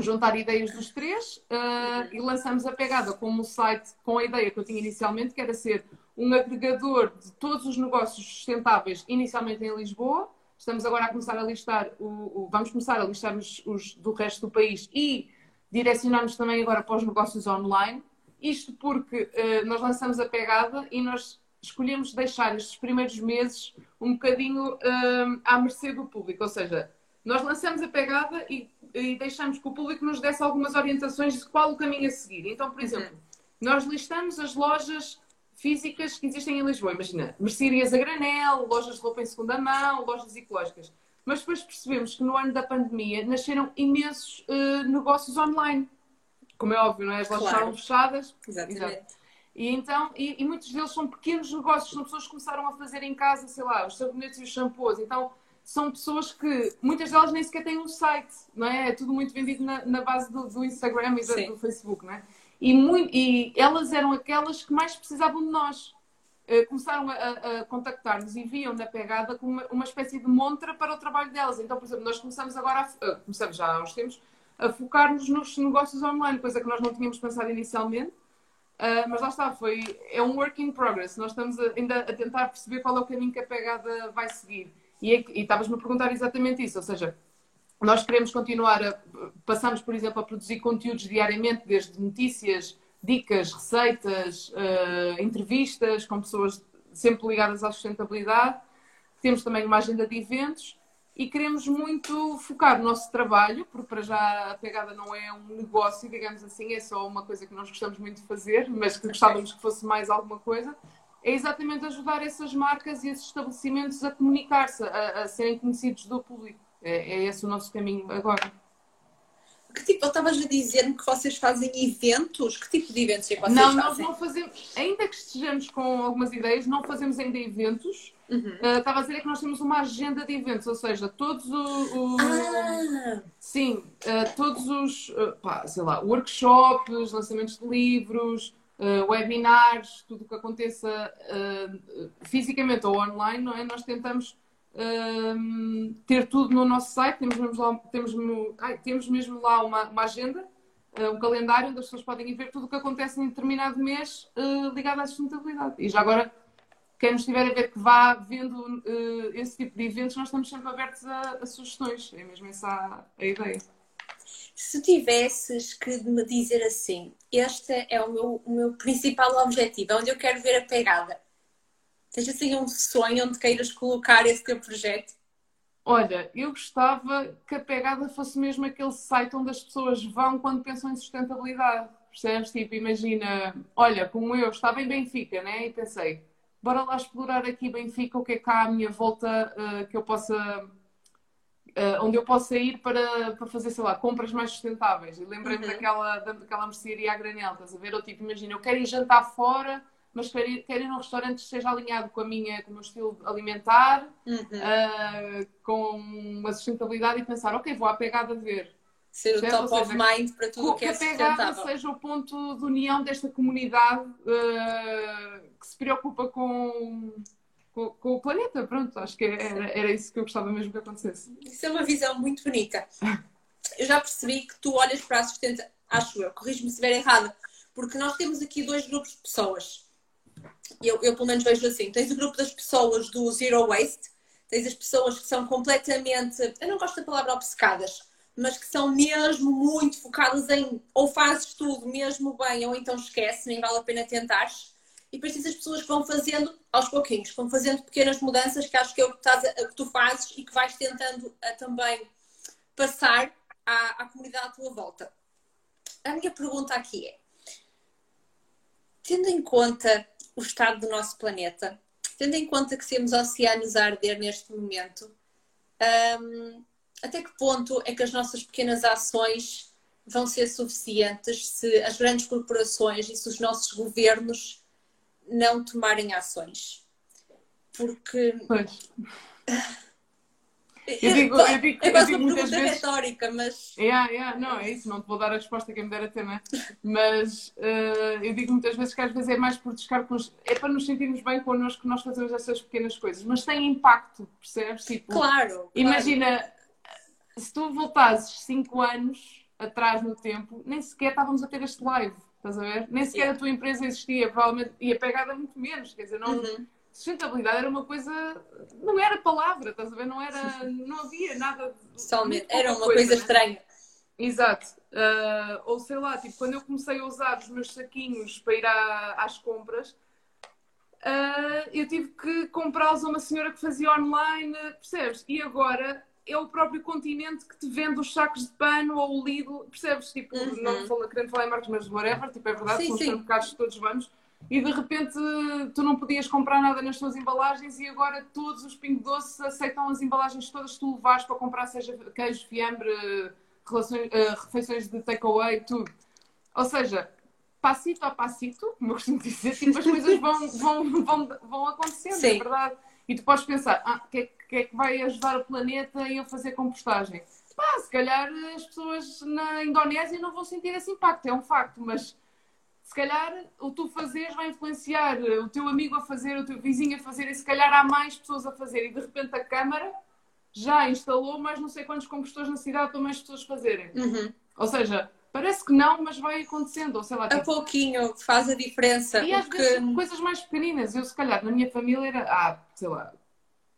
juntar ideias dos três uh, e lançamos a pegada como site com a ideia que eu tinha inicialmente, que era ser um agregador de todos os negócios sustentáveis, inicialmente em Lisboa. Estamos agora a começar a listar, o, o vamos começar a listar os, os, do resto do país e direcionarmos também agora para os negócios online. Isto porque uh, nós lançamos a pegada e nós escolhemos deixar estes primeiros meses um bocadinho uh, à mercê do público, ou seja, nós lançamos a pegada e, e, deixamos que o público nos desse algumas orientações de qual o caminho a seguir. Então, por uhum. exemplo, uhum. nós listamos as lojas físicas que existem em Lisboa. Imagina, mercearias a granel, lojas de roupa em segunda mão, lojas ecológicas. Mas depois percebemos que no ano da pandemia nasceram imensos uh, negócios online. Como é óbvio, não é? As lojas claro. estavam fechadas. Exatamente. Exato. E, então, e, e, muitos deles são pequenos negócios, são pessoas que começaram a fazer em casa, sei lá, os sabonetes e os shampoos. Então, são pessoas que muitas delas nem sequer têm um site, não é? É tudo muito vendido na, na base do, do, Instagram e do, do, Facebook, não é? E, muito, e, elas eram aquelas que mais precisavam de nós. Uh, começaram a, a contactar-nos e viam na pegada como uma, uma, espécie de montra para o trabalho delas. Então, por exemplo, nós começamos agora, a, uh, começamos já há uns tempos, a focar-nos nos negócios online, coisa que nós não tínhamos pensado inicialmente. Uh, mas lá está, foi, é um work in progress. Nós estamos a, ainda a tentar perceber qual é o caminho que a pegada vai seguir. E, é, e estavas-me a perguntar exatamente isso, ou seja, nós queremos continuar a. Passamos, por exemplo, a produzir conteúdos diariamente, desde notícias, dicas, receitas, uh, entrevistas com pessoas sempre ligadas à sustentabilidade. Temos também uma agenda de eventos e queremos muito focar o nosso trabalho, porque para já a pegada não é um negócio, digamos assim, é só uma coisa que nós gostamos muito de fazer, mas que gostávamos que fosse mais alguma coisa é exatamente ajudar essas marcas e esses estabelecimentos a comunicar-se, a, a, serem conhecidos do público. É, é, esse o nosso caminho agora. Que tipo, estavas a dizer-me que vocês fazem eventos? Que tipo de eventos é que vocês não, fazem? Não, nós não fazemos, ainda que estejamos com algumas ideias, não fazemos ainda eventos. Uhum. Uh, estava a dizer é que nós temos uma agenda de eventos, ou seja, todos os. Ah. Sim, uh, todos os, uh, pá, sei lá, workshops, lançamentos de livros, uh, webinars, tudo o que aconteça uh, fisicamente ou online, não é? Nós tentamos uh, ter tudo no nosso site, temos mesmo lá, temos, ai, temos mesmo lá uma, uma agenda, um calendário onde as pessoas podem ir ver tudo o que acontece em determinado mês ligado à sustentabilidade. E já agora, quem nos estiver a ver que vá vendo esse tipo de eventos, nós estamos sempre abertos a, a sugestões. É mesmo essa a, a ideia. Se tivesses que me dizer assim, este é o meu, o meu principal objetivo, é onde eu quero ver a pegada. Tens assim um sonho onde queiras colocar esse teu projeto? Olha, eu gostava que a pegada fosse mesmo aquele site onde as pessoas vão quando pensam em sustentabilidade. Percebes? Tipo, imagina, olha, como eu estava em Benfica, né? E pensei, bora lá explorar aqui Benfica, o que é cá à minha volta uh, que eu possa Uh, onde eu possa ir para, para fazer, sei lá, compras mais sustentáveis. E lembrei-me uhum. daquela, daquela mercearia a granel, estás a ver? Ou tipo, imagina, eu quero ir jantar fora, mas quero ir, quero ir num restaurante que esteja alinhado com, a minha, com o meu estilo alimentar, uhum. uh, com uma sustentabilidade e pensar, ok, vou à pegada ver. Ser o top of mind para tudo o que é sustentável. seja o ponto de união desta comunidade uh, que se preocupa com, com, com, o planeta. Pronto, acho que era, era isso que eu gostava mesmo que acontecesse. Isso é uma visão muito bonita. Eu já percebi que tu olhas para a sustentabilidade, acho eu, corrijo-me se estiver errada, porque nós temos aqui dois grupos de pessoas. Eu, eu pelo menos vejo assim. Tens o grupo das pessoas do Zero Waste, tens as pessoas que são completamente, eu não gosto da palavra obcecadas, mas que são mesmo muito focadas em ou fazes tudo mesmo bem ou então esquece, nem vale a pena tentares. E depois tens as pessoas que vão fazendo aos pouquinhos, vão fazendo pequenas mudanças que acho que é o que, estás que tu fazes e que vais tentando a, também passar à, à comunidade à tua volta. A minha pergunta aqui é: tendo em conta o estado do nosso planeta, tendo em conta que temos oceanos a arder neste momento, um, até que ponto é que as nossas pequenas ações vão ser suficientes se as grandes corporações e se os nossos governos não tomarem ações? Porque. Pois. Eu digo, eu digo, é quase uma pergunta vezes... retórica, mas. Yeah, yeah, não, é isso, não te vou dar a resposta quem me der a tema. Mas uh, eu digo muitas vezes que às vezes é mais por descar é para nos sentirmos bem connosco que nós fazemos essas pequenas coisas, mas tem impacto, percebes? Tipo, claro, claro. Imagina, se tu voltasses 5 anos atrás no tempo, nem sequer estávamos a ter este live, estás a ver? Nem sequer a tua empresa existia, provavelmente ia pegada muito menos, quer dizer, não. Uhum. Sustentabilidade era uma coisa, não era palavra, estás a ver? Não, era, não havia nada. Totalmente, era uma coisa, coisa né? estranha. Exato. Uh, ou sei lá, tipo, quando eu comecei a usar os meus saquinhos para ir à, às compras, uh, eu tive que comprá-los a uma senhora que fazia online, percebes? E agora é o próprio continente que te vende os sacos de pano ou o Lidl, percebes? Tipo, uhum. não falo, querendo falar em marcas, mas whatever, tipo, é verdade, sim, são os supermercados que todos vamos. E de repente tu não podias comprar nada nas tuas embalagens e agora todos os Pingo Doces aceitam as embalagens todas que tu levares para comprar, seja queijo, fiambre, relações, uh, refeições de takeaway, tudo. Ou seja, passito a passito, como eu costumo dizer, tipo, as coisas vão, vão, vão, vão acontecendo, é Sim. é verdade. E tu podes pensar, ah, que é que é que vai ajudar o planeta e eu fazer compostagem? Pá, se calhar as pessoas na Indonésia não vão sentir esse impacto, é um facto, mas se calhar o tu fazeres vai influenciar o teu amigo a fazer, o teu vizinho a fazer, e se calhar há mais pessoas a fazer, e de repente a Câmara já instalou mais não sei quantos compostores na cidade para mais pessoas fazerem. Uhum. Ou seja, parece que não, mas vai acontecendo. Ou sei lá, tipo... A pouquinho faz a diferença. E às vezes coisas mais pequeninas. Eu, se calhar, na minha família era, ah, sei lá,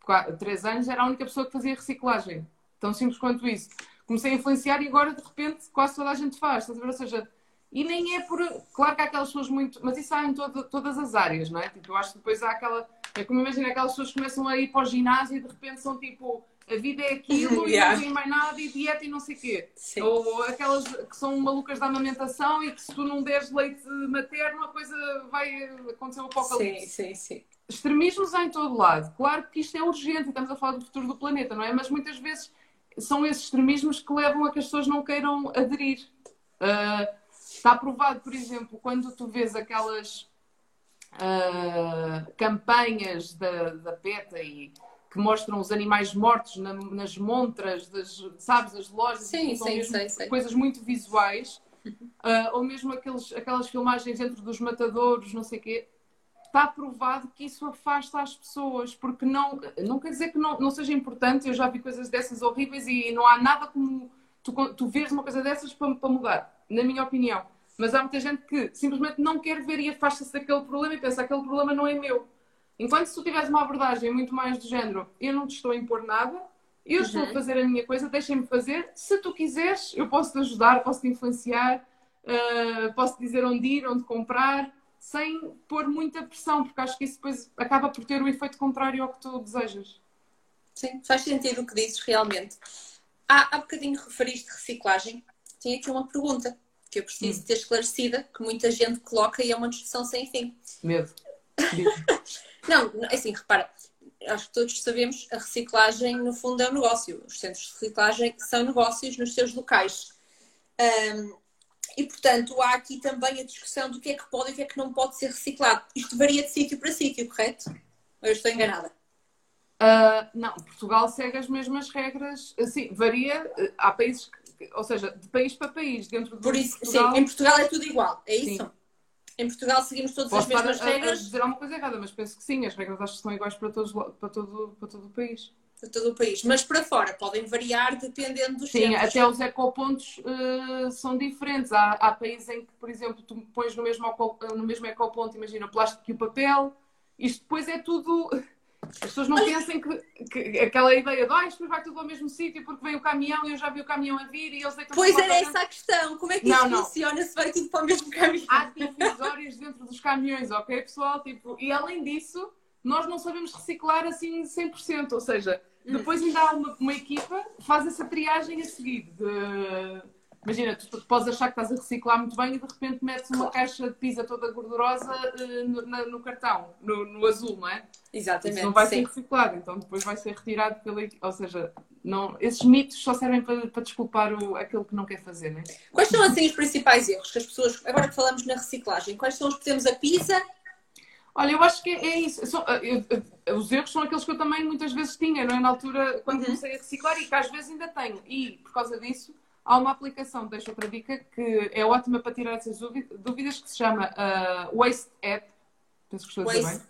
quatro, três anos, era a única pessoa que fazia reciclagem. Tão simples quanto isso. Comecei a influenciar e agora, de repente, quase toda a gente faz. Ou seja, e nem é por. Claro que há aquelas pessoas muito. Mas isso há em todo, todas as áreas, não é? Tipo, eu acho que depois há aquela. É como imagina aquelas pessoas que começam a ir para o ginásio e de repente são tipo. A vida é aquilo yeah. e não tem mais nada e dieta e não sei o quê. Sim. Ou aquelas que são malucas da amamentação e que se tu não deres leite materno a coisa vai acontecer um apocalipse. Sim, sim, sim extremismos há em todo lado. Claro que isto é urgente, estamos a falar do futuro do planeta, não é? Mas muitas vezes são esses extremismos que levam a que as pessoas não queiram aderir. Uh, está provado, por exemplo, quando tu vês aquelas uh, campanhas da, da PETA e que mostram os animais mortos na, nas montras, das, sabes, as lojas, sim, sim, sim, sim. coisas muito visuais, uh, ou mesmo aqueles, aquelas filmagens dentro dos matadouros, não sei o quê está provado que isso afasta as pessoas, porque não, não quer dizer que não, não seja importante, eu já vi coisas dessas horríveis e não há nada como tu, tu vês uma coisa dessas para, para mudar, na minha opinião. Mas há muita gente que simplesmente não quer ver e afasta-se daquele problema e pensa aquele problema não é meu. Enquanto se tu tiveres uma abordagem muito mais do género, eu não te estou a impor nada, eu estou a uhum. fazer a minha coisa, deixem-me fazer. Se tu quiseres, eu posso te ajudar, posso te influenciar, uh, posso te dizer onde ir, onde comprar sem pôr muita pressão, porque acho que isso depois acaba por ter o efeito contrário ao que tu desejas. Sim, faz sentido o que dizes realmente. Há, há bocadinho referiste reciclagem. Tenho aqui uma pergunta que eu preciso hum. ter esclarecida, que muita gente coloca e é uma discussão sem fim. Medo. Não, assim, repara, acho que todos sabemos, a reciclagem no fundo é um negócio. Os centros de reciclagem são negócios nos seus locais. Um, e, portanto, há aqui também a discussão do que é que pode e o que é que não pode ser reciclado. Isto varia de sítio para sítio, correto? Ou eu estou enganada? Uh, não, Portugal segue as mesmas regras. Sim, varia. Há países que ou seja, de país para país, dentro do Por isso, Portugal, sim, em Portugal é tudo igual, é isso? Sim. Em Portugal seguimos todas posso as mesmas a- a, a regras dizer alguma coisa errada, mas penso que sim, as regras acho que são iguais para, todos, para, todo, para todo o país. de todo o país, mas para fora podem variar dependendo dos Sim, centros. até os ecopontos eh, são diferentes. Há, há países em que, por exemplo, tu pões no mesmo, no mesmo ecoponto, imagina, o plástico e o papel. Isto depois é tudo. As pessoas não pensem que, que aquela ideia de ah, depois vai tudo ao mesmo sítio porque vem o caminhão e eu já vi o caminhão a vir e eles deitam Pois era essa a questão, como é que Não, isso não. funciona se vai tudo para o mesmo caminho? Há divisórias dentro dos caminhões, ok, pessoal? Tipo, e além disso, nós não sabemos reciclar assim 100%. Ou seja, depois ainda há uma, uma equipa que faz essa triagem a seguir. de- Imagina, tu podes achar que estás a reciclar muito bem e de repente metes uma caixa de pizza toda gordurosa eh, no, na- no cartão, no, no azul, não é? Exatamente, Isso não vai ser sim. reciclado, então depois vai ser retirado pela. Ou seja, não, esses mitos só servem para, para desculpar o, aquele que não quer fazer, não é? Quais são assim os principais erros que as pessoas, agora que falamos na reciclagem, quais são os que temos a pizza? Olha, eu acho que é, é isso. São- eu- eu- os erros são aqueles que eu também muitas vezes tinha, não é? Na altura, quando Uhum. comecei a reciclar e que às vezes ainda tenho. E, por causa disso, há uma aplicação, deixo outra dica, que é ótima para tirar essas dúvi- dúvidas, que se chama ah, Waste App. Penso que estou a dizer Waste. bem.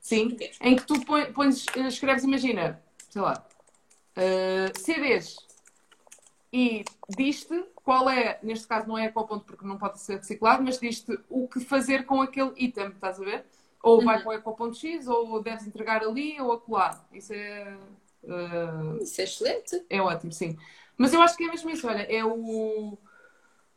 Sim, em que tu põe- pões, escreves, imagina, sei lá, ah, CDs e diz-te qual é, neste caso não é qual ponto porque não pode ser reciclado, mas diz-te o que fazer com aquele item, estás a ver? Ou vai Uhum. para o ecoponto X, ou deves entregar ali ou acolá. Isso é, ah, Isso é excelente. é ótimo, sim. Mas eu acho que é mesmo isso, olha, é o...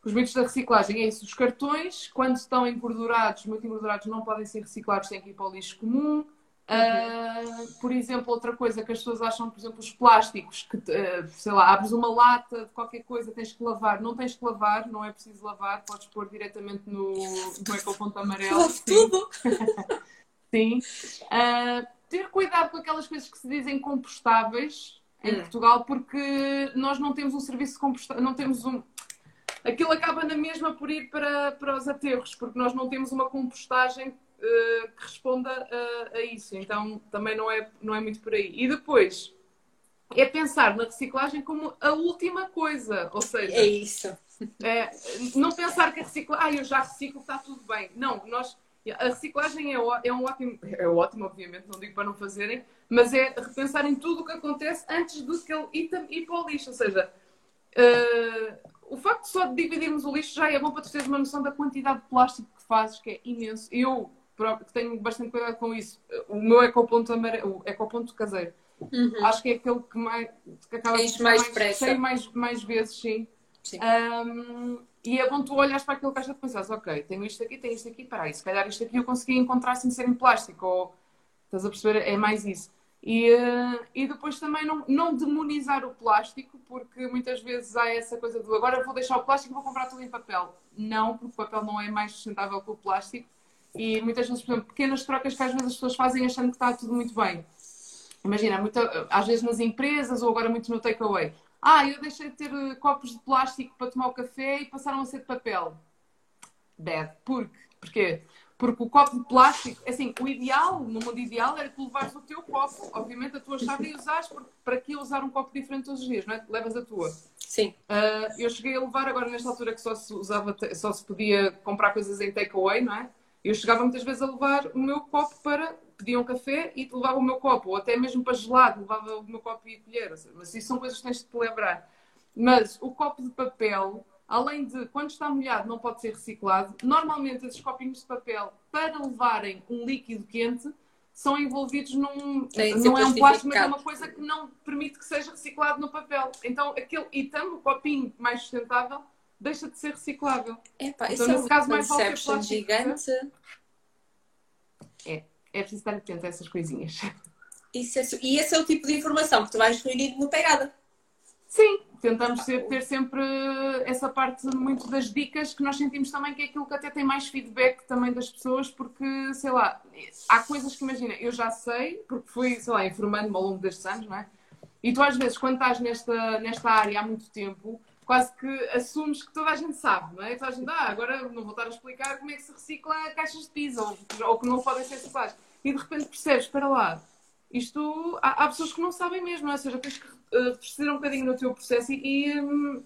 Os mitos da reciclagem, é isso. Os cartões, quando estão engordurados, muito engordurados, não podem ser reciclados, têm que ir para o lixo comum. Ah, por exemplo, outra coisa que as pessoas acham, por exemplo, os plásticos, que, ah, sei lá, abres uma lata de qualquer coisa, tens que lavar. Não tens que lavar, não é preciso lavar, podes pôr diretamente no, no ecoponto amarelo. Sim. tudo. Sim. Ah, ter cuidado com aquelas coisas que se dizem compostáveis em Hum. Portugal, porque nós não temos um serviço de compostagem, não temos um. Aquilo acaba na mesma por ir para, para os aterros, porque nós não temos uma compostagem ah, que responda a, a isso. Então também não é, não é muito por aí. E depois é pensar na reciclagem como a última coisa, ou seja, É isso. é, não pensar que a reciclagem, ah, eu já reciclo, está tudo bem. Não, nós, a reciclagem é, ó- é um ótimo, é ótimo, obviamente, não digo para não fazerem, mas é repensar em tudo o que acontece antes do que aquele item ir para o lixo. Ou seja, eh, o facto só de dividirmos o lixo já é bom para tu teres uma noção da quantidade de plástico que fazes, que é imenso. Eu, próprio, que tenho bastante cuidado com isso, o meu ecoponto, amarelo, o ecoponto caseiro, Uhum. acho que é aquele que, mais, que acaba ser mais cheio mais, mais vezes, sim. Sim. Um, e é bom tu olhares para aquele caixa e pensares, ok, tenho isto aqui, tenho isto aqui, peraí, se calhar isto aqui eu consegui encontrar sem ser em plástico, ou estás a perceber, é mais isso. E, eh, e depois também não, não demonizar o plástico, porque muitas vezes há essa coisa do agora vou deixar o plástico e vou comprar tudo em papel. Não, porque o papel não é mais sustentável que o plástico. E muitas vezes, por exemplo, pequenas trocas que às vezes as pessoas fazem achando que está tudo muito bem. Imagina, muita- às vezes nas empresas ou agora muito no takeaway. Ah, eu deixei de ter eh, copos de plástico para tomar o café e passaram a ser de papel. Bad. Porquê? Porquê? Porque o copo de plástico, assim, o ideal, no mundo ideal, era tu levares o teu copo, obviamente a tua chave e usares, porque para que usar um copo diferente todos os dias, não é? Levas a tua. Sim. Uh, eu cheguei a levar agora nesta altura que só se usava, só se podia comprar coisas em takeaway, não é? Eu chegava muitas vezes a levar o meu copo para pedir um café e levava o meu copo, ou até mesmo para gelado, levava o meu copo e a colher. Mas isso são coisas que tens de te lembrar. Mas o copo de papel, além de quando está molhado não pode ser reciclado, normalmente esses copinhos de papel, para levarem um líquido quente, são envolvidos num. Ser não é um plástico, mas é uma coisa que não permite que seja reciclado no papel. Então aquele item, o copinho mais sustentável, deixa de ser reciclável. Epá, Então, isso é nesse uma caso, mais vale conception plástico, gigante. É preciso estar atento a essas coisinhas. Isso é e esse é o tipo de informação que tu vais reunir no pegada. Sim, tentamos ser- ter sempre essa parte muito das dicas que nós sentimos também que é aquilo que até tem mais feedback também das pessoas, porque, sei lá, há coisas que imagina, eu já sei, porque fui, sei lá, informando-me ao longo destes anos, não é? E tu às vezes, quando estás nesta, nesta área há muito tempo, quase que assumes que toda a gente sabe, não é? Toda a gente, ah, agora não vou estar a explicar como é que se recicla caixas de pizza ou, ou que não podem ser recicladas. E de repente percebes, espera lá, isto há, há pessoas que não sabem mesmo, não é? ou seja, tens que uh, um bocadinho no teu processo e, e, hum,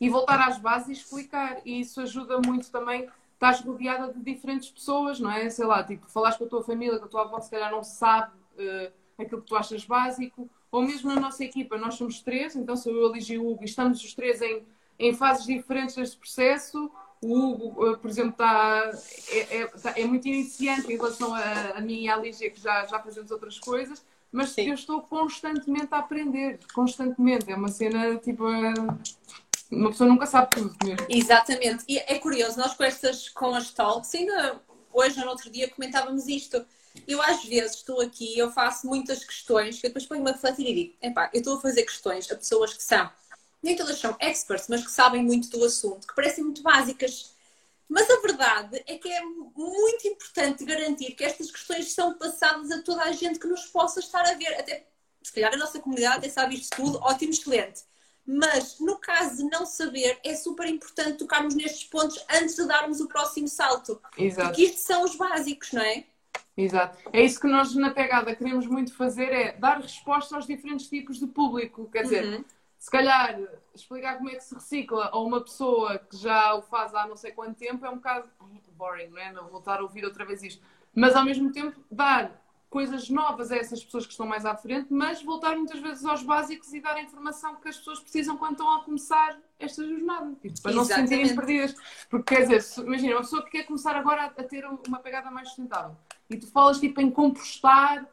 e voltar às bases e explicar. E isso ajuda muito também. Estás rodeada de diferentes pessoas, não é? Sei lá, tipo, falaste com a tua família, que a tua avó se calhar não sabe uh, aquilo que tu achas básico, ou mesmo na nossa equipa, nós somos três, então sou eu, a Ligia e o Hugo, e estamos os três em, em fases diferentes deste processo. O Hugo, uh, por exemplo, está, é, é, tá, é, muito iniciante em relação a, a mim e à Lígia, que já, já fazemos outras coisas, mas Sim. eu estou constantemente a aprender, constantemente. É uma cena tipo. Uma pessoa nunca sabe tudo mesmo. Exatamente. E é curioso, nós com estas, com as talks, ainda hoje ou no outro dia comentávamos isto. Eu às vezes estou aqui, eu faço muitas questões, que eu depois ponho-me a refletir e digo, epá, eu estou a fazer questões a pessoas que são, nem todas são experts, mas que sabem muito do assunto, que parecem muito básicas. Mas a verdade é que é muito importante garantir que estas questões são passadas a toda a gente que nos possa estar a ver. Até, se calhar a nossa comunidade até sabe isto tudo, ótimo, excelente. Mas no caso de não saber, é super importante tocarmos nestes pontos antes de darmos o próximo salto. Exato. Porque isto são os básicos, não é? Exato. É isso que nós na pegada queremos muito fazer, é dar resposta aos diferentes tipos de público. Quer dizer, uhum. se calhar explicar como é que se recicla a uma pessoa que já o faz há não sei quanto tempo é um bocado boring, não é? Não voltar a ouvir outra vez isto. Mas ao mesmo tempo dar coisas novas a essas pessoas que estão mais à frente, mas voltar muitas vezes aos básicos e dar a informação que as pessoas precisam quando estão a começar esta jornada, tipo, para Exatamente. não se sentirem perdidas. Porque quer dizer, imagina, uma pessoa que quer começar agora a, ter uma pegada mais sustentável e tu falas tipo em compostar,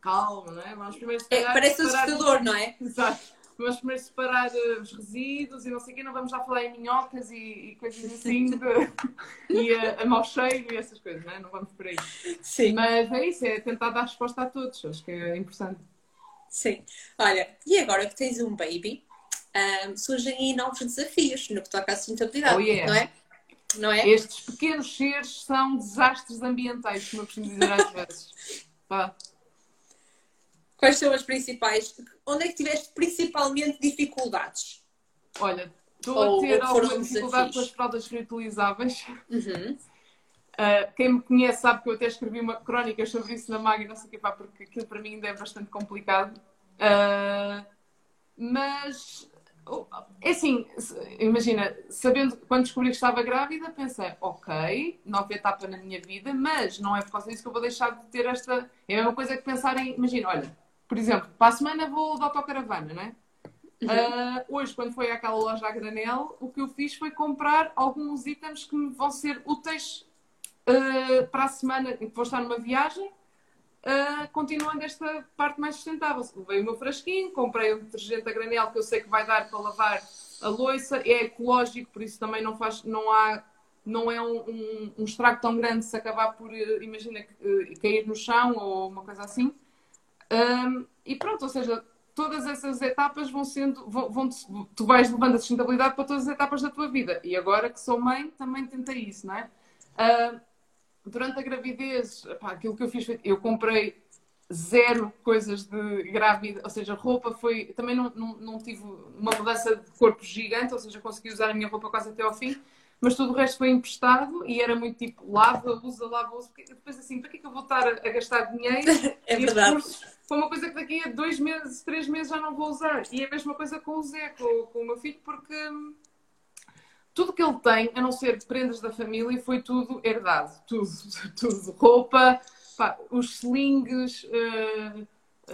calma, não é? Vamos primeiro é, Parece assustador, não é? Exato vamos primeiro separar uh, os resíduos e não sei o quê, não vamos já falar em minhocas e, e coisas assim, de, e a, a mau cheiro e essas coisas, não é? Não vamos por aí. Sim. Mas é isso, é tentar dar resposta a todos, acho que é importante. Sim. Olha, e agora que tens um baby, um, surgem aí novos desafios no que toca à sustentabilidade, oh, yeah. não é? Não é? Estes pequenos seres são desastres ambientais, como eu costumo dizer às vezes. Pá. Quais são as principais? Onde é que tiveste principalmente dificuldades? Olha, estou a ter alguma dificuldade com as fraldas reutilizáveis. Uhum. Uh, quem me conhece sabe que eu até escrevi uma crónica sobre isso na Mag, não sei o que, pá, porque aquilo para mim ainda é bastante complicado. Uh, mas, é assim, imagina, sabendo, quando descobri que estava grávida, pensei, ok, nova etapa na minha vida, mas não é por causa disso que eu vou deixar de ter esta. É a mesma coisa que pensar em, imagina, olha, por exemplo, para a semana vou de autocaravana, não é? Uhum. Uh, hoje, quando foi àquela loja a granel, o que eu fiz foi comprar alguns itens que me vão ser úteis uh, para a semana em que vou estar numa viagem, uh, continuando esta parte mais sustentável. Levei o meu frasquinho, comprei um detergente a granel que eu sei que vai dar para lavar a louça, é ecológico, por isso também não faz, não há, não é um, um, um estrago tão grande se acabar por, imagina, cair no chão ou uma coisa assim. Um, e pronto, ou seja, todas essas etapas vão sendo, vão, vão, tu vais levando a sustentabilidade para todas as etapas da tua vida. E agora que sou mãe, também tentei isso, não é? Uh, durante a gravidez, pá, aquilo que eu fiz, eu comprei zero coisas de grávida, ou seja, roupa foi. Também não, não, não tive uma mudança de corpo gigante, ou seja, consegui usar a minha roupa quase até ao fim mas tudo o resto foi emprestado e era muito tipo lava, usa, lava, usa. Depois assim, para que é que eu vou estar a gastar dinheiro? é verdade. Foi uma coisa que daqui a dois meses, três meses já não vou usar. E é a mesma coisa com o Zé, com, com o meu filho, porque tudo que ele tem, a não ser de prendas da família, foi tudo herdado. Tudo, tudo. Roupa, pá, os slings, uh,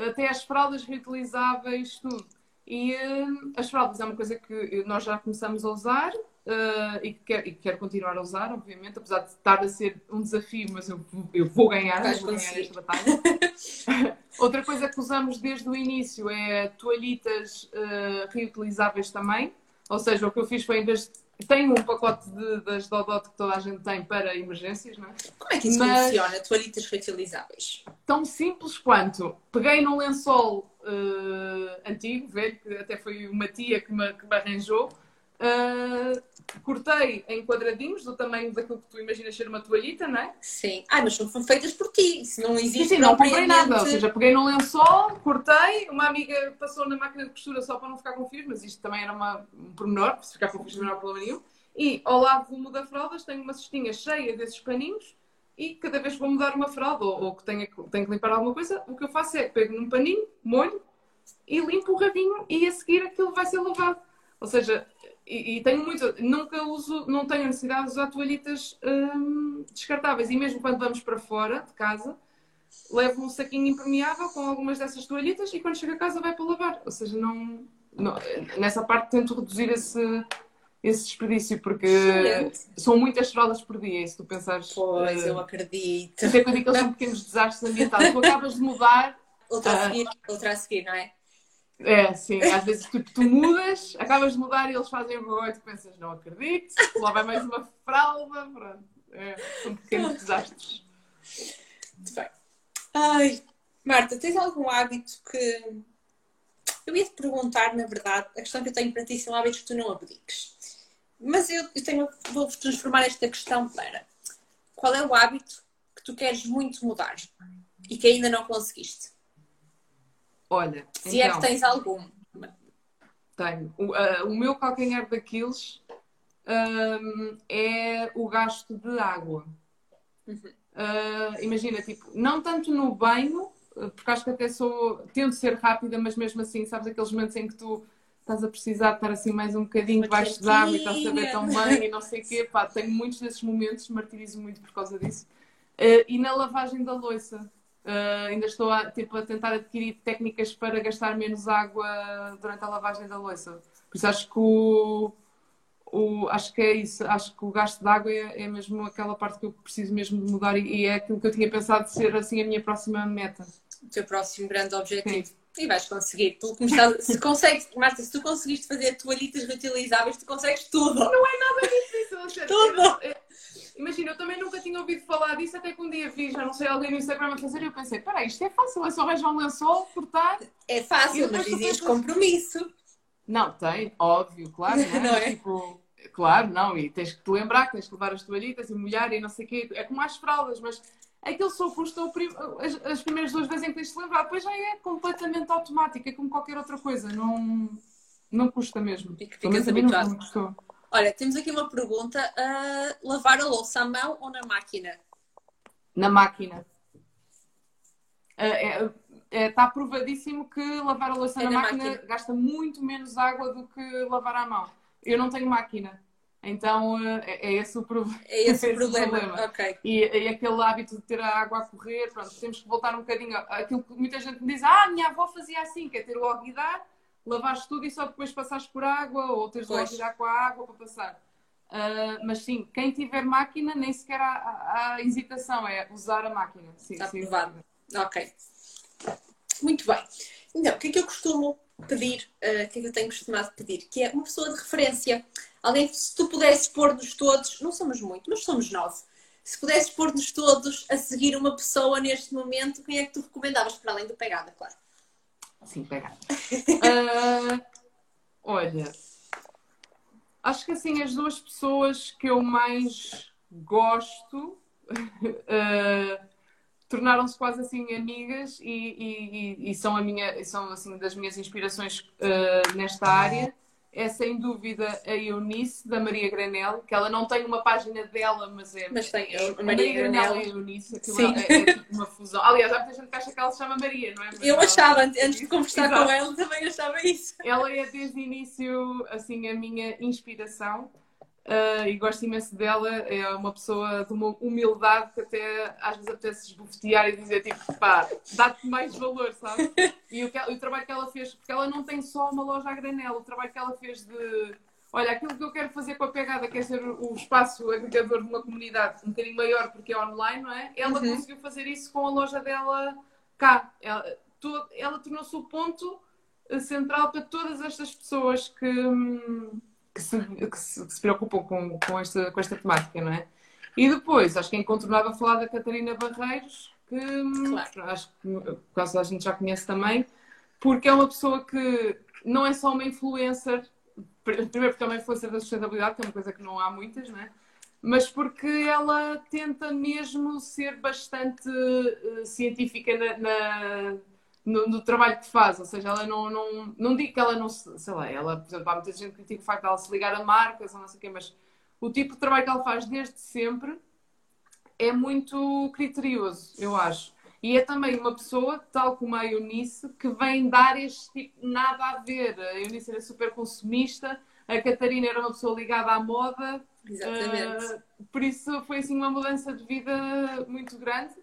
até as fraldas reutilizáveis, tudo. E uh, as fraldas é uma coisa que nós já começamos a usar, Uh, e, que quero, e que quero continuar a usar, obviamente, apesar de estar a ser um desafio, mas eu, eu vou ganhar, eu vou ganhar esta batalha. Outra coisa que usamos desde o início é toalhitas uh, reutilizáveis também, ou seja, o que eu fiz foi em vez de tenho um pacote de, das Dodot que toda a gente tem para emergências, não é? Como é que isso Mas, funciona, toalhitas reutilizáveis? Tão simples quanto peguei num lençol uh, antigo, velho, que até foi uma tia que me, que me arranjou, Uh, cortei em quadradinhos do tamanho daquilo que tu imaginas ser uma toalhita, não é? Sim. Ah, mas são feitas por ti. Se não existe. Sim, sim não comprei nada. Ou seja, peguei no lençol, cortei, uma amiga passou na máquina de costura só para não ficar com fios, mas isto também era uma, um pormenor, se ficar com fios não há problema nenhum. E ao lado do muda fraldas tenho uma cestinha cheia desses paninhos e cada vez que vou mudar uma fralda ou, ou que tenha, tenho que limpar alguma coisa, o que eu faço é pego num paninho, molho e limpo o rabinho e a seguir aquilo vai ser lavado. Ou seja, e, e, tenho muito, nunca uso, não tenho necessidade de usar toalhitas hum, descartáveis. E mesmo quando vamos para fora de casa, levo um saquinho impermeável com algumas dessas toalhitas e quando chego a casa vai para lavar. Ou seja, não, não nessa parte tento reduzir esse, esse desperdício, porque Excelente. são muitas fraldas por dia, se tu pensares. Pois, uh, eu acredito. Até eu digo que eles são pequenos desastres ambientais. Tu acabas de mudar. Outra a seguir, uh, outra a seguir, não é? É, sim, às vezes tu, tu mudas, acabas de mudar e eles fazem e tu pensas, não acredito, lá vai mais uma fralda, pronto. É, são pequenos desastres. Muito bem. Ai, Marta, tens algum hábito que. Eu ia te perguntar, na verdade, a questão que eu tenho para ti são hábitos que tu não abdiques. Mas eu, eu tenho, vou transformar esta questão para qual é o hábito que tu queres muito mudar e que ainda não conseguiste? Olha, se então, é que então, tens algum. Tenho. O, uh, o meu calcanhar daqueles um, é o gasto de água. Uhum. Uh, imagina, tipo, não tanto no banho, porque acho que até sou. tento ser rápida, mas mesmo assim, sabes aqueles momentos em que tu estás a precisar de estar assim mais um bocadinho debaixo de água e estás a ver tão bem e não sei o quê. Pá, tenho muitos desses momentos, martirizo muito por causa disso. Uh, e na lavagem da louça. Uh, ainda estou a, tipo, a tentar adquirir técnicas para gastar menos água durante a lavagem da louça. Por isso acho que o, o, acho que é isso, acho que o gasto de água é, é mesmo aquela parte que eu preciso mesmo de mudar e, e, é aquilo que eu tinha pensado de ser assim a minha próxima meta. O teu próximo grande objetivo. Sim. E vais conseguir. Tu, se consegues, Marta, se tu conseguiste fazer toalhitas reutilizáveis, tu consegues tudo. Não é nada difícil, tudo. É, Imagina, eu também nunca tinha ouvido falar disso, até que um dia vi, já não sei, alguém no Instagram a fazer, e eu pensei, peraí, isto é fácil, é só arranjar um lençol, cortar. É fácil, mas existe compromisso. Não, tem, óbvio, claro, não é? Não é? Tipo, claro, não, e tens que te lembrar que tens que levar as toalhitas e molhar e não sei o quê, é como as fraldas, mas aquilo só custou as, as primeiras duas vezes em que tens de lembrar, depois já é completamente automático, é como qualquer outra coisa, não, não custa mesmo. E que ficas habituado. Não custou. Olha, temos aqui uma pergunta: uh, lavar a louça à mão ou na máquina? Na máquina. Está uh, é, é, tá provadíssimo que lavar a louça é na, na máquina, máquina, gasta muito menos água do que lavar à mão. Eu não tenho máquina. Então uh, é, é, esse o, pro... é esse o problema. problema. Okay. E, e, aquele hábito de ter a água a correr, pronto, temos que voltar um bocadinho. Aquilo que muita gente me diz, ah, minha avó fazia assim, que é ter logo e dar lavares tudo e só depois passares por água ou teres de tirar com a água para passar. Uh, mas sim, quem tiver máquina, nem sequer há, há, há hesitação, é usar a máquina. Sim, Está sim, provado. Ok. Muito bem. Então, o que é que eu costumo pedir? Uh, o que é que eu tenho costumado pedir? Que é uma pessoa de referência. Alguém, se tu pudesses pôr-nos todos, não somos muito, mas somos nove. Se pudesses pôr-nos todos a seguir uma pessoa neste momento, quem é que tu recomendavas, para além do pegada, claro? Sim, pegar. uh, olha, acho que assim as duas pessoas que eu mais gosto uh, tornaram-se quase assim amigas e, e, e, são a minha são assim das minhas inspirações uh, nesta área é sem dúvida a Eunice da Maria Granel, que ela não tem uma página dela, mas é. Mas tem a Maria, Maria Granel, e a Eunice, aquilo Sim. É, é, tipo uma fusão. Aliás, há muita gente que acha que ela se chama Maria, não é? Mas eu achava, antes de conversar Exato. com ela, também achava isso. Ela é desde o início, assim, a minha inspiração. Uh, e gosto imenso dela, é uma pessoa de uma humildade que até às vezes apetece esbofetear e dizer tipo, pá, dá-te mais valor, sabe? E o, que, o trabalho que ela fez, porque ela não tem só uma loja a granel, o trabalho que ela fez de, olha, aquilo que eu quero fazer com a pegada, quer ser o espaço agregador de uma comunidade um bocadinho maior porque é online, não é? Ela uhum. conseguiu fazer isso com a loja dela cá. Ela, ela tornou-se o ponto central para todas estas pessoas que. Hum, que se, que se, que se preocupam com, com, esta, com esta temática, não é? E depois, acho que é incontornável falar da Catarina Barreiros, que claro. acho que quase a gente já conhece também, porque é uma pessoa que não é só uma influencer, primeiro porque é uma influencer da sustentabilidade, que é uma coisa que não há muitas, não é? Mas porque ela tenta mesmo ser bastante uh, científica na, na no, no, trabalho que faz, ou seja, ela não, não, não digo que ela não sei lá, ela, por exemplo, há muita gente que critica o facto de ela se ligar a marcas ou não sei o quê, mas o tipo de trabalho que ela faz desde sempre é muito criterioso, eu acho. E é também uma pessoa, tal como a Eunice, que vem dar este tipo nada a ver. A Eunice era super consumista, A Catarina era uma pessoa ligada à moda. Exatamente. Uh, por isso foi assim uma mudança de vida muito grande.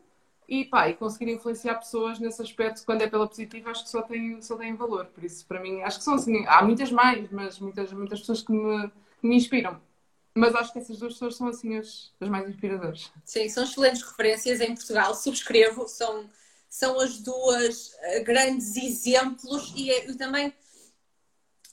E pá, e conseguir influenciar pessoas nesse aspecto, quando é pela positiva, acho que só tem, só tem valor. Por isso, para mim, acho que são assim, há muitas mais, mas muitas, muitas pessoas que me, que me inspiram. Mas acho que essas duas pessoas são assim as, as mais inspiradoras. Sim, são excelentes referências em Portugal, subscrevo, são, são as duas uh, grandes exemplos e, e também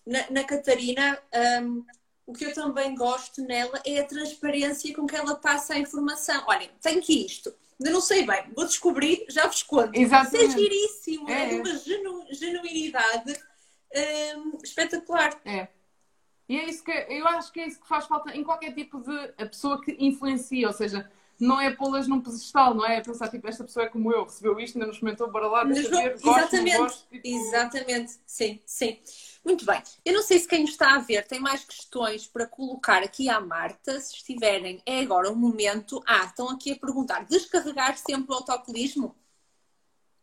na, na Catarina, um, o que eu também gosto nela é a transparência com que ela passa a informação. Olhem, tenho que isto Ainda não sei bem, vou descobrir, já vos conto. Exatamente. Isso é giríssimo, é, é de uma genu, genuinidade hum, espetacular. É. E é isso que eu acho que é isso que faz falta em qualquer tipo de a pessoa que influencia, ou seja, não é pô-las num pedestal, não é? é pensar tipo, esta pessoa é como eu, recebeu isto, ainda nos comentou, bora lá, deixa ver, gosto, Exatamente, gosto, tipo... exatamente, sim, sim. Muito bem. Eu não sei se quem está a ver tem mais questões para colocar aqui à Marta. Se estiverem, é agora o momento. Ah, estão aqui a perguntar: descarregar sempre o autocolismo?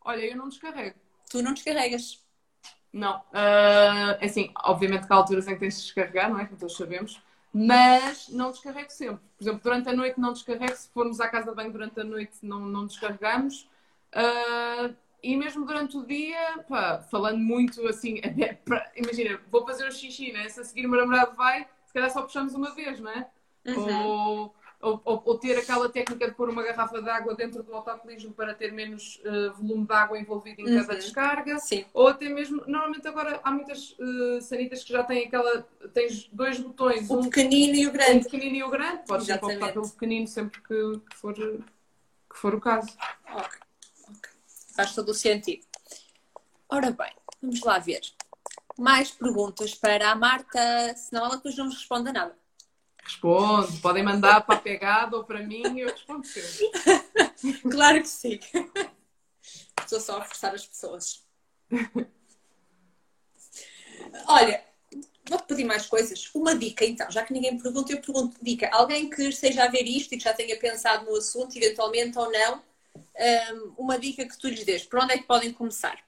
Olha, eu não descarrego. Tu não descarregas? Não. Uh, assim, obviamente que há alturas em que tens de descarregar, não é? Como todos sabemos. Mas não descarrego sempre. Por exemplo, durante a noite não descarrego. Se formos à casa de banho durante a noite, não, não descarregamos. Uh, e mesmo durante o dia, pá, falando muito assim, imagina, vou fazer um xixi, né? Se a seguir o meu namorado vai, se calhar só puxamos uma vez, não é? Uhum. Ou, ou, ou, ou, ter aquela técnica de pôr uma garrafa de água dentro do autocolismo para ter menos uh, volume de água envolvido em cada uhum. descarga. Sim. Ou até mesmo, normalmente agora há muitas uh, sanitas que já têm aquela, tens dois botões. O um, pequenino e o grande. O pequenino e o grande, podes sempre optar pelo pequenino sempre que, que, for, que for o caso. Ok. Faz todo o sentido. Ora bem, vamos lá ver. Mais perguntas para a Marta, senão ela depois não nos responde a nada. Responde, podem mandar para a pegada ou para mim e eu respondo sempre. claro que sim. Estou só a forçar as pessoas. Olha, vou-te pedir mais coisas. Uma dica, então, já que ninguém pergunta, eu pergunto dica. Alguém que esteja a ver isto e que já tenha pensado no assunto, eventualmente ou não, uma dica que tu lhes dês? Por onde é que podem começar?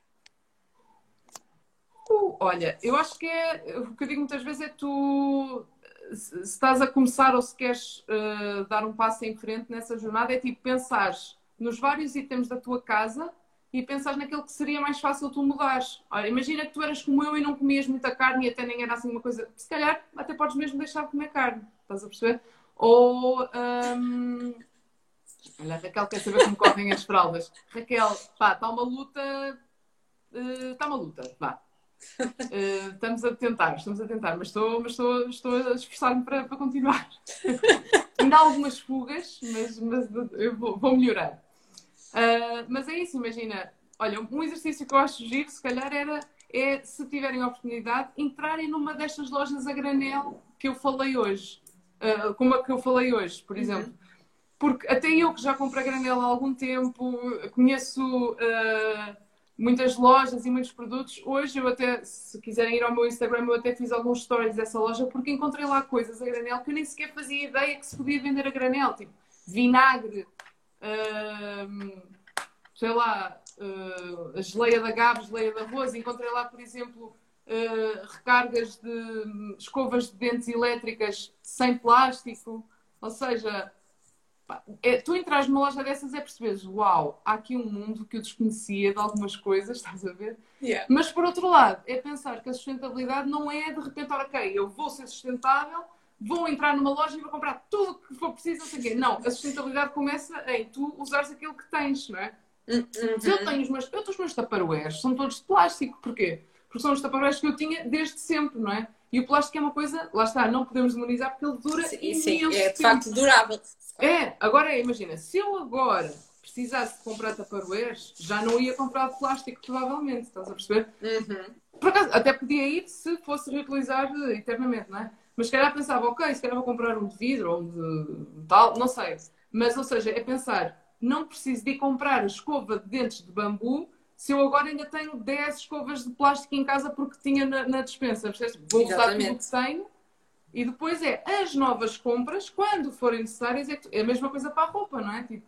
Uh, olha, eu acho que é o que eu digo muitas vezes é tu se estás a começar ou se queres uh, dar um passo em frente nessa jornada, é tipo pensar nos vários itens da tua casa e pensar naquele que seria mais fácil tu mudares. Olha, imagina que tu eras como eu e não comias muita carne e até nem era assim uma coisa. Se calhar até podes mesmo deixar de comer carne, estás a perceber? Ou um, Olha, Raquel quer saber como correm as fraldas. Raquel, pá, está uma luta. Uh, está uma luta, vá. Uh, estamos a tentar, estamos a tentar, mas estou, mas estou, estou a esforçar-me para, para continuar. Ainda há algumas fugas, mas, mas eu vou, vou melhorar. Uh, mas é isso, imagina. Olha, um exercício que eu acho giro, se calhar, era é, se tiverem a oportunidade, entrarem numa destas lojas a granel que eu falei hoje. Uh, como a que eu falei hoje, por uhum. exemplo. Porque até eu que já comprei granela há algum tempo, conheço uh, muitas lojas e muitos produtos. Hoje eu até, se quiserem ir ao meu Instagram, eu até fiz alguns stories dessa loja porque encontrei lá coisas a granel que eu nem sequer fazia ideia que se podia vender a granel, tipo vinagre, uh, sei lá, uh, a geleia da Gabs, geleia de arroz. Encontrei lá, por exemplo, uh, recargas de escovas de dentes elétricas sem plástico. Ou seja, é, tu entras numa loja dessas é perceberes, uau, há aqui um mundo que eu desconhecia de algumas coisas, estás a ver? Yeah. Mas por outro lado, é pensar que a sustentabilidade não é de repente, ok, eu vou ser sustentável, vou entrar numa loja e vou comprar tudo o que for preciso, não sei o quê. Não, a sustentabilidade começa em tu usares aquilo que tens, não é? Uhum. Eu tenho os meus, eu os meus taparoeiros, são todos de plástico, porquê? Porque são os taparoeiros que eu tinha desde sempre, não é? E o plástico é uma coisa, lá está, não podemos demonizar porque ele dura sim, sim, é de facto durável. É, agora imagina, se eu agora precisasse de comprar taparoeiros, já não ia comprar de plástico, provavelmente, estás a perceber? Uhum. Por acaso, até podia ir se fosse reutilizar eternamente, não é? Mas se calhar pensava, ok, se calhar vou comprar um de vidro ou um de metal, não sei. Mas, ou seja, é pensar, não preciso de comprar a escova de dentes de bambu se eu agora ainda tenho 10 escovas de plástico em casa porque tinha na, na dispensa. Percebes? Vou usar tudo que tenho e depois é as novas compras, quando forem necessárias, é, é a mesma coisa para a roupa, não é? Tipo,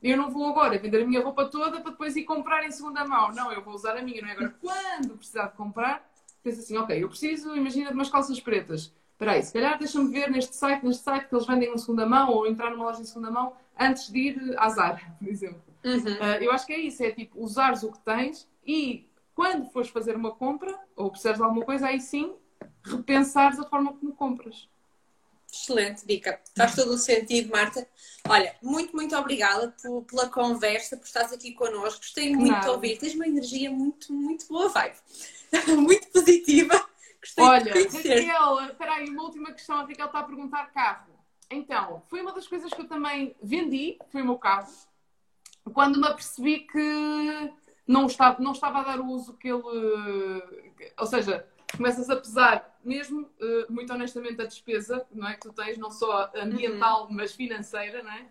eu não vou agora vender a minha roupa toda para depois ir comprar em segunda mão. Não, eu vou usar a minha, não é? Agora, quando precisar de comprar, penso assim, ok, eu preciso, imagina, de umas calças pretas. espera aí, se calhar deixa-me ver neste site, neste site que eles vendem em segunda mão ou entrar numa loja em segunda mão antes de ir à Zara, por exemplo. Uhum. Uh, eu acho que é isso, é tipo, usares o que tens e quando fores fazer uma compra ou precisares de alguma coisa, aí sim repensares a forma como compras. Excelente dica. Faz todo o sentido, Marta. Olha, muito, muito obrigada por, pela conversa, por estares aqui connosco. Gostei muito Nada. de ouvir. Tens uma energia muito, muito boa vibe. muito positiva. Gostei Olha, Raquel, espera aí, uma última questão. A Raquel está a perguntar carro. Então, foi uma das coisas que eu também vendi, foi o meu carro, quando me apercebi que não estava, não estava a dar o uso que ele. Ou seja, começas a pesar mesmo, uh, muito honestamente, a despesa não é, que tu tens, não só ambiental, uhum. mas financeira, não é?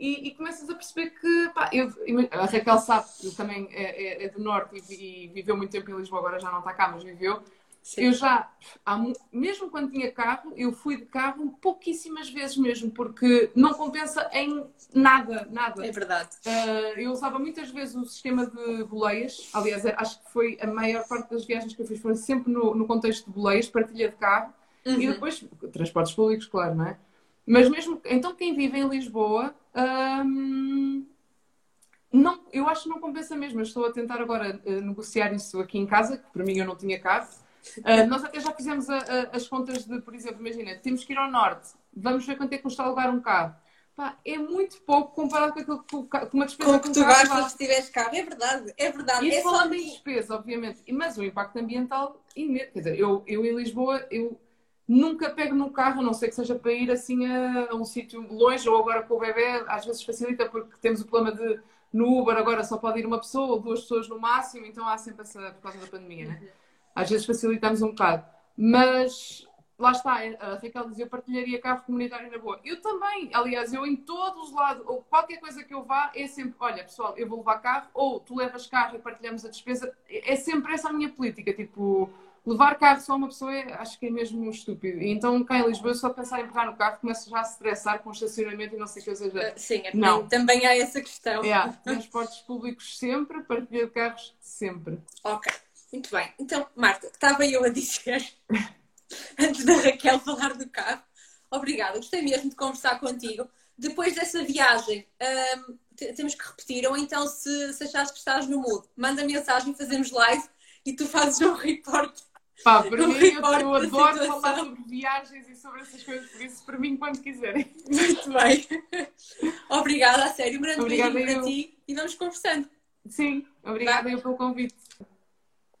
E, e, começas a perceber que, pá, eu, a Raquel sabe que também é, é, é do Norte e, e, viveu muito tempo em Lisboa, agora já não está cá, mas viveu. Sim. Eu já, mesmo quando tinha carro, eu fui de carro pouquíssimas vezes mesmo, porque não compensa em nada, nada. É verdade. Uh, eu usava muitas vezes o sistema de boleias, aliás, é, acho que foi a maior parte das viagens que eu fiz, foram sempre no, no contexto de boleias, partilha de carro, uhum. e depois transportes públicos, claro, não é? Mas mesmo, então quem vive em Lisboa, hum, não, eu acho que não compensa mesmo. Eu estou a tentar agora uh, negociar isso aqui em casa, que para mim eu não tinha carro, Uh, nós até já fizemos a, a, as contas de, por exemplo, imagina, temos que ir ao norte, vamos ver quanto é que custa alugar um carro. Pá, é muito pouco comparado com aquilo que, com uma despesa com que tu gastas se tiveres carro. É verdade, é verdade. E é falando em despesa, obviamente, mas o impacto ambiental, quer dizer, eu, eu em Lisboa, eu nunca pego no carro, a não ser que seja para ir assim a, a um sítio longe, ou agora com o bebê, às vezes facilita porque temos o problema de no Uber agora só pode ir uma pessoa ou duas pessoas no máximo, então há sempre essa, por causa da pandemia, né? Às vezes facilitamos um bocado. Mas lá está, a Raquel dizia, eu partilharia carro comunitário na boa. Eu também, aliás, eu em todos os lados, ou qualquer coisa que eu vá, é sempre, olha pessoal, eu vou levar carro, ou tu levas carro e partilhamos a despesa. É sempre essa a minha política, tipo, levar carro só uma pessoa é, acho que é mesmo estúpido. Então cá em Lisboa, só pensar em pegar no carro, começo já a estressar com o estacionamento e não sei o que seja. Uh, sim, é não. também há essa questão. É, transportes públicos sempre, partilha de carros sempre. Ok. Muito bem. Então, Marta, estava eu a dizer, antes da Raquel falar do carro, obrigada, gostei mesmo de conversar contigo. Depois dessa viagem, um, temos que repetir, ou então, se, se achares que estás no mood, manda mensagem, fazemos live e tu fazes um report. Pá, para um mim, eu, eu adoro falar sobre viagens e sobre essas coisas, por isso, para mim, quando quiserem. Muito bem. Obrigada, a sério. Um grande obrigada beijinho eu. para ti e vamos conversando. Sim, obrigada eu pelo convite.